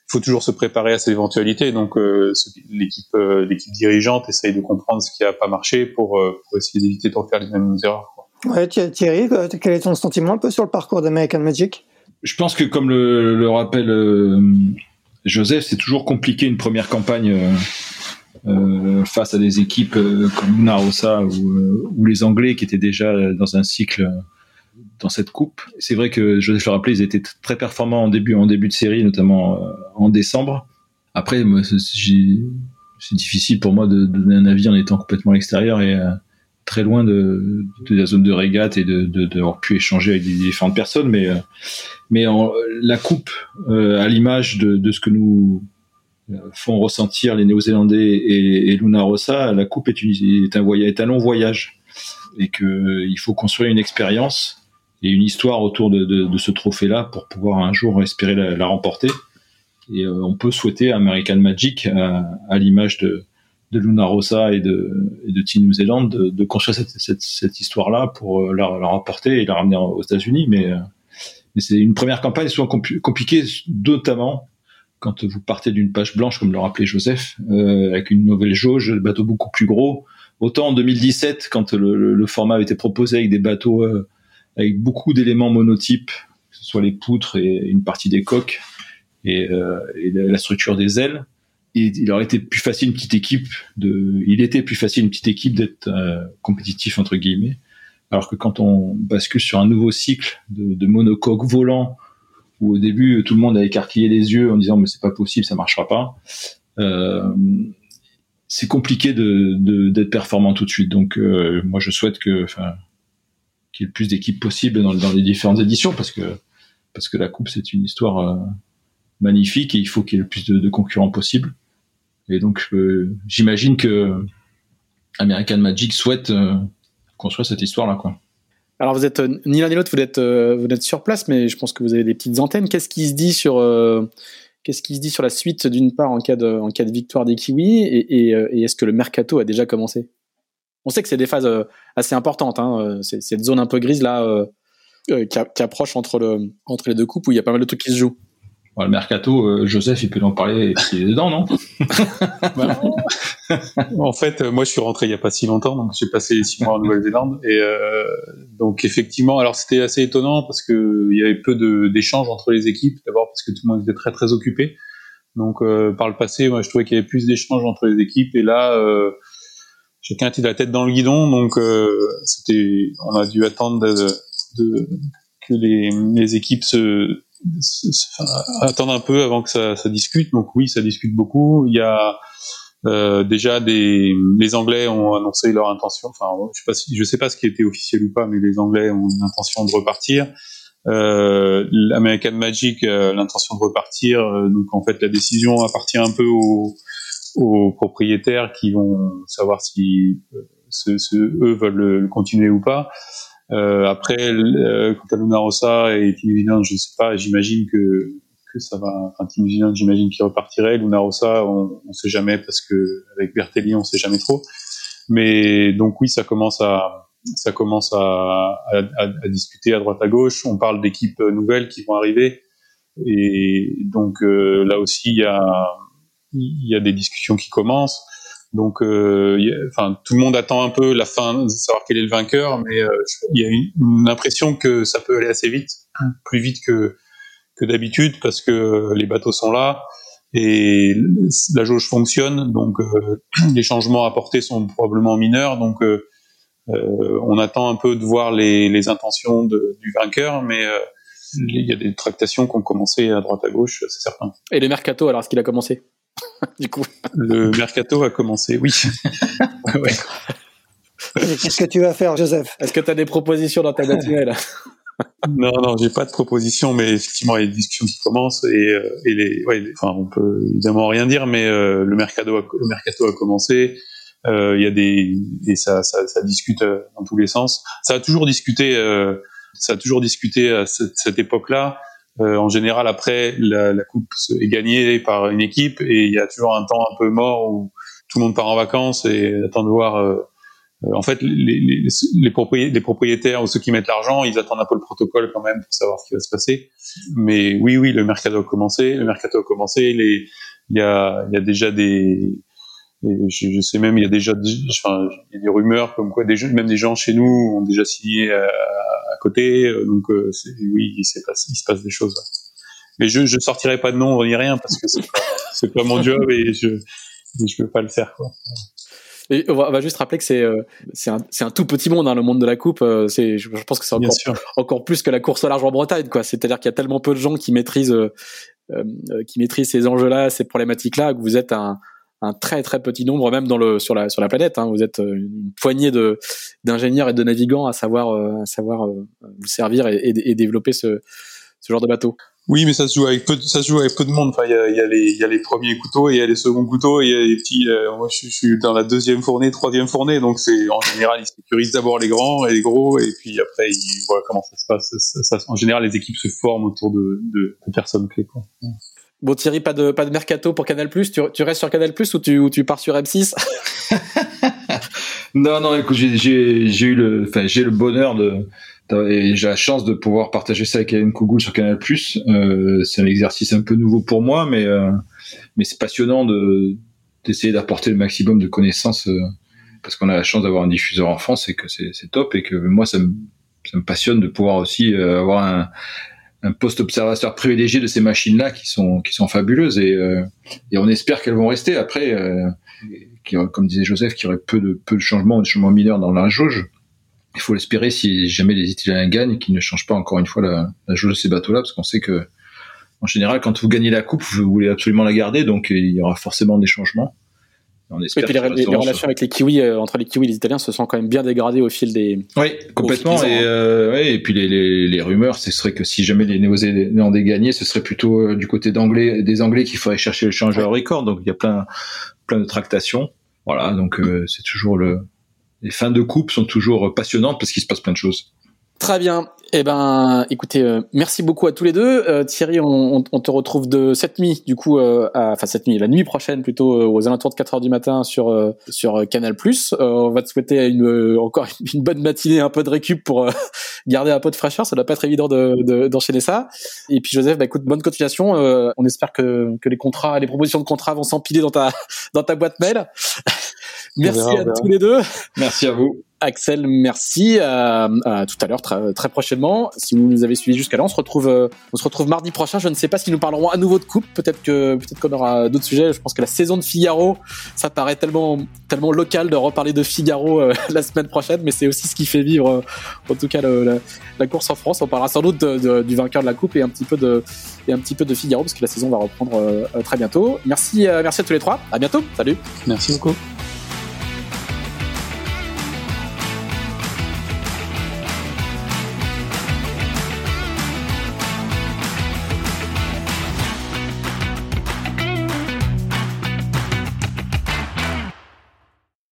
S3: faut toujours se préparer à ces éventualités donc euh, l'équipe l'équipe dirigeante essaye de comprendre ce qui a pas marché pour, pour essayer d'éviter de refaire les mêmes erreurs
S4: quoi. Ouais, Thierry, quel est ton sentiment un peu sur le parcours d'American Magic?
S2: Je pense que comme le, le rappelle Joseph, c'est toujours compliqué une première campagne euh, euh, face à des équipes euh, comme Luna Rossa ou, les Anglais qui étaient déjà dans un cycle dans cette coupe. C'est vrai que Joseph le rappelait, ils étaient très performants en début, de série, notamment en décembre. Après, c'est difficile pour moi de, donner un avis en étant complètement à l'extérieur et très loin de, la zone de régate et de, d'avoir pu échanger avec différentes personnes, mais en, la coupe, euh, à l'image de, ce que nous euh, font ressentir les Néo-Zélandais et, Luna Rossa, la coupe est, un long voyage et que il faut construire une expérience et une histoire autour de, de, de ce trophée-là pour pouvoir un jour espérer la, la remporter. Et euh, on peut souhaiter American Magic à, à l'image de, de Luna Rossa et de, et de Team New Zealand de, de construire cette, cette, cette histoire-là pour la, la, remporter et la ramener aux États-Unis. Mais mais c'est une première campagne souvent compliquée, notamment quand vous partez d'une page blanche, comme le rappelait Joseph, euh, avec une nouvelle jauge, le bateau beaucoup plus gros. Autant en 2017, quand le, le, format avait été proposé avec des bateaux euh, avec beaucoup d'éléments monotypes, que ce soit les poutres et une partie des coques, et, et la structure des ailes il, aurait été plus facile une petite équipe il était plus facile une petite équipe d'être euh, compétitif entre guillemets. Alors que quand on bascule sur un nouveau cycle de, de monocoque volant, où au début tout le monde a écarquillé les yeux en disant mais c'est pas possible, ça marchera pas. Euh, c'est compliqué d'être performant tout de suite. Donc euh, moi je souhaite que, qu'il y ait le plus d'équipes possible dans, les différentes éditions parce que parce que la coupe c'est une histoire euh, magnifique et il faut qu'il y ait le plus de, concurrents possible. Et donc, j'imagine que American Magic souhaite euh, construire cette histoire-là, quoi.
S1: Alors, vous êtes euh, ni l'un ni l'autre, vous êtes vous êtes sur place, mais je pense que vous avez des petites antennes. Qu'est-ce qui se dit sur qu'est-ce qui se dit sur la suite d'une part en cas de en cas de victoire des Kiwis et, est-ce que le mercato a déjà commencé? On sait que c'est des phases assez importantes. Hein, c'est cette zone un peu grise là qui, qui, approche entre le entre les deux coupes où il y a pas mal de trucs qui se jouent
S2: le mercato, euh, Joseph, il peut en parler, il est dedans, non
S3: En fait, euh, moi, je suis rentré il y a pas si longtemps, donc j'ai passé six mois en Nouvelle-Zélande, et euh, donc effectivement, alors c'était assez étonnant parce que il y avait peu d'échanges entre les équipes. D'abord parce que tout le monde était très très occupé. Donc par le passé, moi, je trouvais qu'il y avait plus d'échanges entre les équipes, et là. Chacun était la tête dans le guidon, donc c'était, on a dû attendre de, que les, les équipes se, attendre un peu avant que ça, ça, discute. Donc oui, ça discute beaucoup. Il y a euh, déjà des les Anglais ont annoncé leur intention. Enfin, je sais si sais pas ce qui était officiel ou pas, mais les Anglais ont une intention de repartir. Euh, L'American Magic euh, l'intention de repartir. Euh, donc en fait, la décision appartient un peu aux, aux propriétaires qui vont savoir si ce, ce, eux veulent continuer ou pas. Euh, après, euh, quant à Luna Rossa et Team New je sais pas, j'imagine que que ça va. Enfin, New j'imagine qu'il repartirait. Luna Rossa, on, on sait jamais parce que avec Bertelli, on sait jamais trop. Mais donc oui, ça commence à ça commence à, à, à, discuter à droite à gauche. On parle d'équipes nouvelles qui vont arriver. Et donc euh, là aussi, il y a, il y a des discussions qui commencent. Donc, euh, enfin, tout le monde attend un peu la fin, de savoir quel est le vainqueur, mais euh, il y a une, impression que ça peut aller assez vite, plus vite que que d'habitude, parce que les bateaux sont là et la jauge fonctionne, donc euh, les changements apportés sont probablement mineurs, donc on attend un peu de voir les, intentions du vainqueur, mais il y a des tractations qui ont commencé à droite à gauche, c'est certain.
S1: Et le mercato, alors, est-ce qu'il a commencé? du coup.
S3: Le mercato a commencé, oui.
S4: Qu'est-ce que tu vas faire, Joseph?
S1: Est-ce que tu as des propositions dans ta matinée
S3: non, non, j'ai pas de proposition, mais effectivement, il y a des discussions qui commencent et, euh, et les, ouais, enfin, on peut évidemment rien dire, mais euh, le mercato, a, le mercato a commencé. Euh, il y a des et ça, ça, ça discute dans tous les sens. Ça a toujours discuté, ça a toujours discuté à cette, cette époque-là. Euh, en général, après, la, coupe est gagnée par une équipe et il y a toujours un temps un peu mort où tout le monde part en vacances et attend de voir. Euh, euh, en fait, les, propriétaires, ou ceux qui mettent l'argent, ils attendent un peu le protocole quand même pour savoir ce qui va se passer. Mais oui, oui, le mercato a commencé. Le mercato a commencé. Il y a, déjà des, je, sais même, il y a déjà, des rumeurs comme quoi même des gens chez nous ont déjà signé à, côté. Euh, donc euh, oui, il, se passe, il se passe des choses. Mais je je sortirai pas de nom ni rien parce que c'est pas, pas mon job et je je veux pas le faire quoi.
S1: Et on, va, juste rappeler que c'est euh, c'est un, un, tout petit monde, hein, le monde de la coupe. C'est, je, pense que c'est encore, encore plus que la course au large en Bretagne, quoi. C'est-à-dire qu'il y a tellement peu de gens qui maîtrisent euh, qui maîtrisent ces enjeux-là, ces problématiques-là, que vous êtes un, un très très petit nombre même sur la planète. Hein. Vous êtes euh, une poignée d'ingénieurs et de navigants à savoir euh, euh, vous servir et, développer ce genre de bateau.
S3: Oui, mais ça se joue avec peu de, monde. Enfin, il y a, les, premiers couteaux, il y a les seconds couteaux, il y a les petits. moi, je, suis dans la deuxième fournée, troisième fournée, donc c'est en général ils sécurisent d'abord les grands et les gros, et puis après ils voient comment ça se passe. En général, les équipes se forment autour de, personnes clés.
S1: Bon Thierry, pas de pas de mercato pour Canal+. Tu, tu restes sur Canal+ ou tu ou tu pars sur M6
S2: Non non, écoute, j'ai eu le enfin le bonheur de et j'ai la chance de pouvoir partager ça avec Hélène Kougoul sur Canal+. Euh, c'est un exercice un peu nouveau pour moi, mais euh, mais c'est passionnant de d'essayer d'apporter le maximum de connaissances euh, parce qu'on a la chance d'avoir un diffuseur en France et que c'est c'est top et que moi ça me ça me passionne de pouvoir aussi euh, avoir un un poste observateur privilégié de ces machines-là qui sont qui sont fabuleuses et, euh, et on espère qu'elles vont rester après. Euh, comme disait Joseph, qu'il y aurait peu de peu de changements, de changements mineurs dans la jauge. Il faut l'espérer si jamais les Italiens gagnent, qu'ils ne changent pas encore une fois la, la jauge de ces bateaux-là, parce qu'on sait que en général, quand vous gagnez la coupe, vous voulez absolument la garder, donc il y aura forcément des changements.
S1: On espère oui, les, les, relations avec les Kiwis, euh, entre les Kiwis et les Italiens se sont quand même bien dégradées au fil des.
S2: Oui, complètement. Et, euh, ouais, et puis les, les, les rumeurs, ce serait que si jamais les Néo-Zélandais gagnaient, ce serait plutôt euh, du côté d'anglais, des Anglais qu'il faudrait chercher le changeur ouais. record. Donc il y a plein, plein de tractations. Voilà, donc euh, c'est toujours le. Les fins de coupe sont toujours passionnantes parce qu'il se passe plein de choses.
S1: Très bien. Eh ben, écoutez, euh, merci beaucoup à tous les deux. Euh, Thierry, on, on, te retrouve de cette nuit, du coup, euh, enfin cette nuit, la nuit prochaine plutôt, aux alentours de 4 heures du matin sur sur Canal+. on va te souhaiter une encore une bonne matinée, un peu de récup pour garder un peu de fraîcheur. Ça doit pas être évident de d'enchaîner ça. Et puis Joseph, bah, écoute, bonne continuation. on espère que que les contrats, les propositions de contrats vont s'empiler dans ta dans ta boîte mail. Merci à tous les deux.
S2: Merci à vous.
S1: Axel, merci. Euh, à tout à l'heure, très, très, prochainement. Si vous nous avez suivis jusqu'à là, on se retrouve, euh, on se retrouve mardi prochain. Je ne sais pas si nous parlerons à nouveau de coupe. Peut-être que, peut-être qu'on aura d'autres sujets. Je pense que la saison de Figaro, ça paraît tellement, tellement local de reparler de Figaro euh, la semaine prochaine, mais c'est aussi ce qui fait vivre, euh, en tout cas, le, la, la, course en France. On parlera sans doute de, de, du vainqueur de la coupe et un petit peu de, et un petit peu de Figaro parce que la saison va reprendre très bientôt. Merci, merci à tous les trois. À bientôt. Salut.
S3: Merci beaucoup.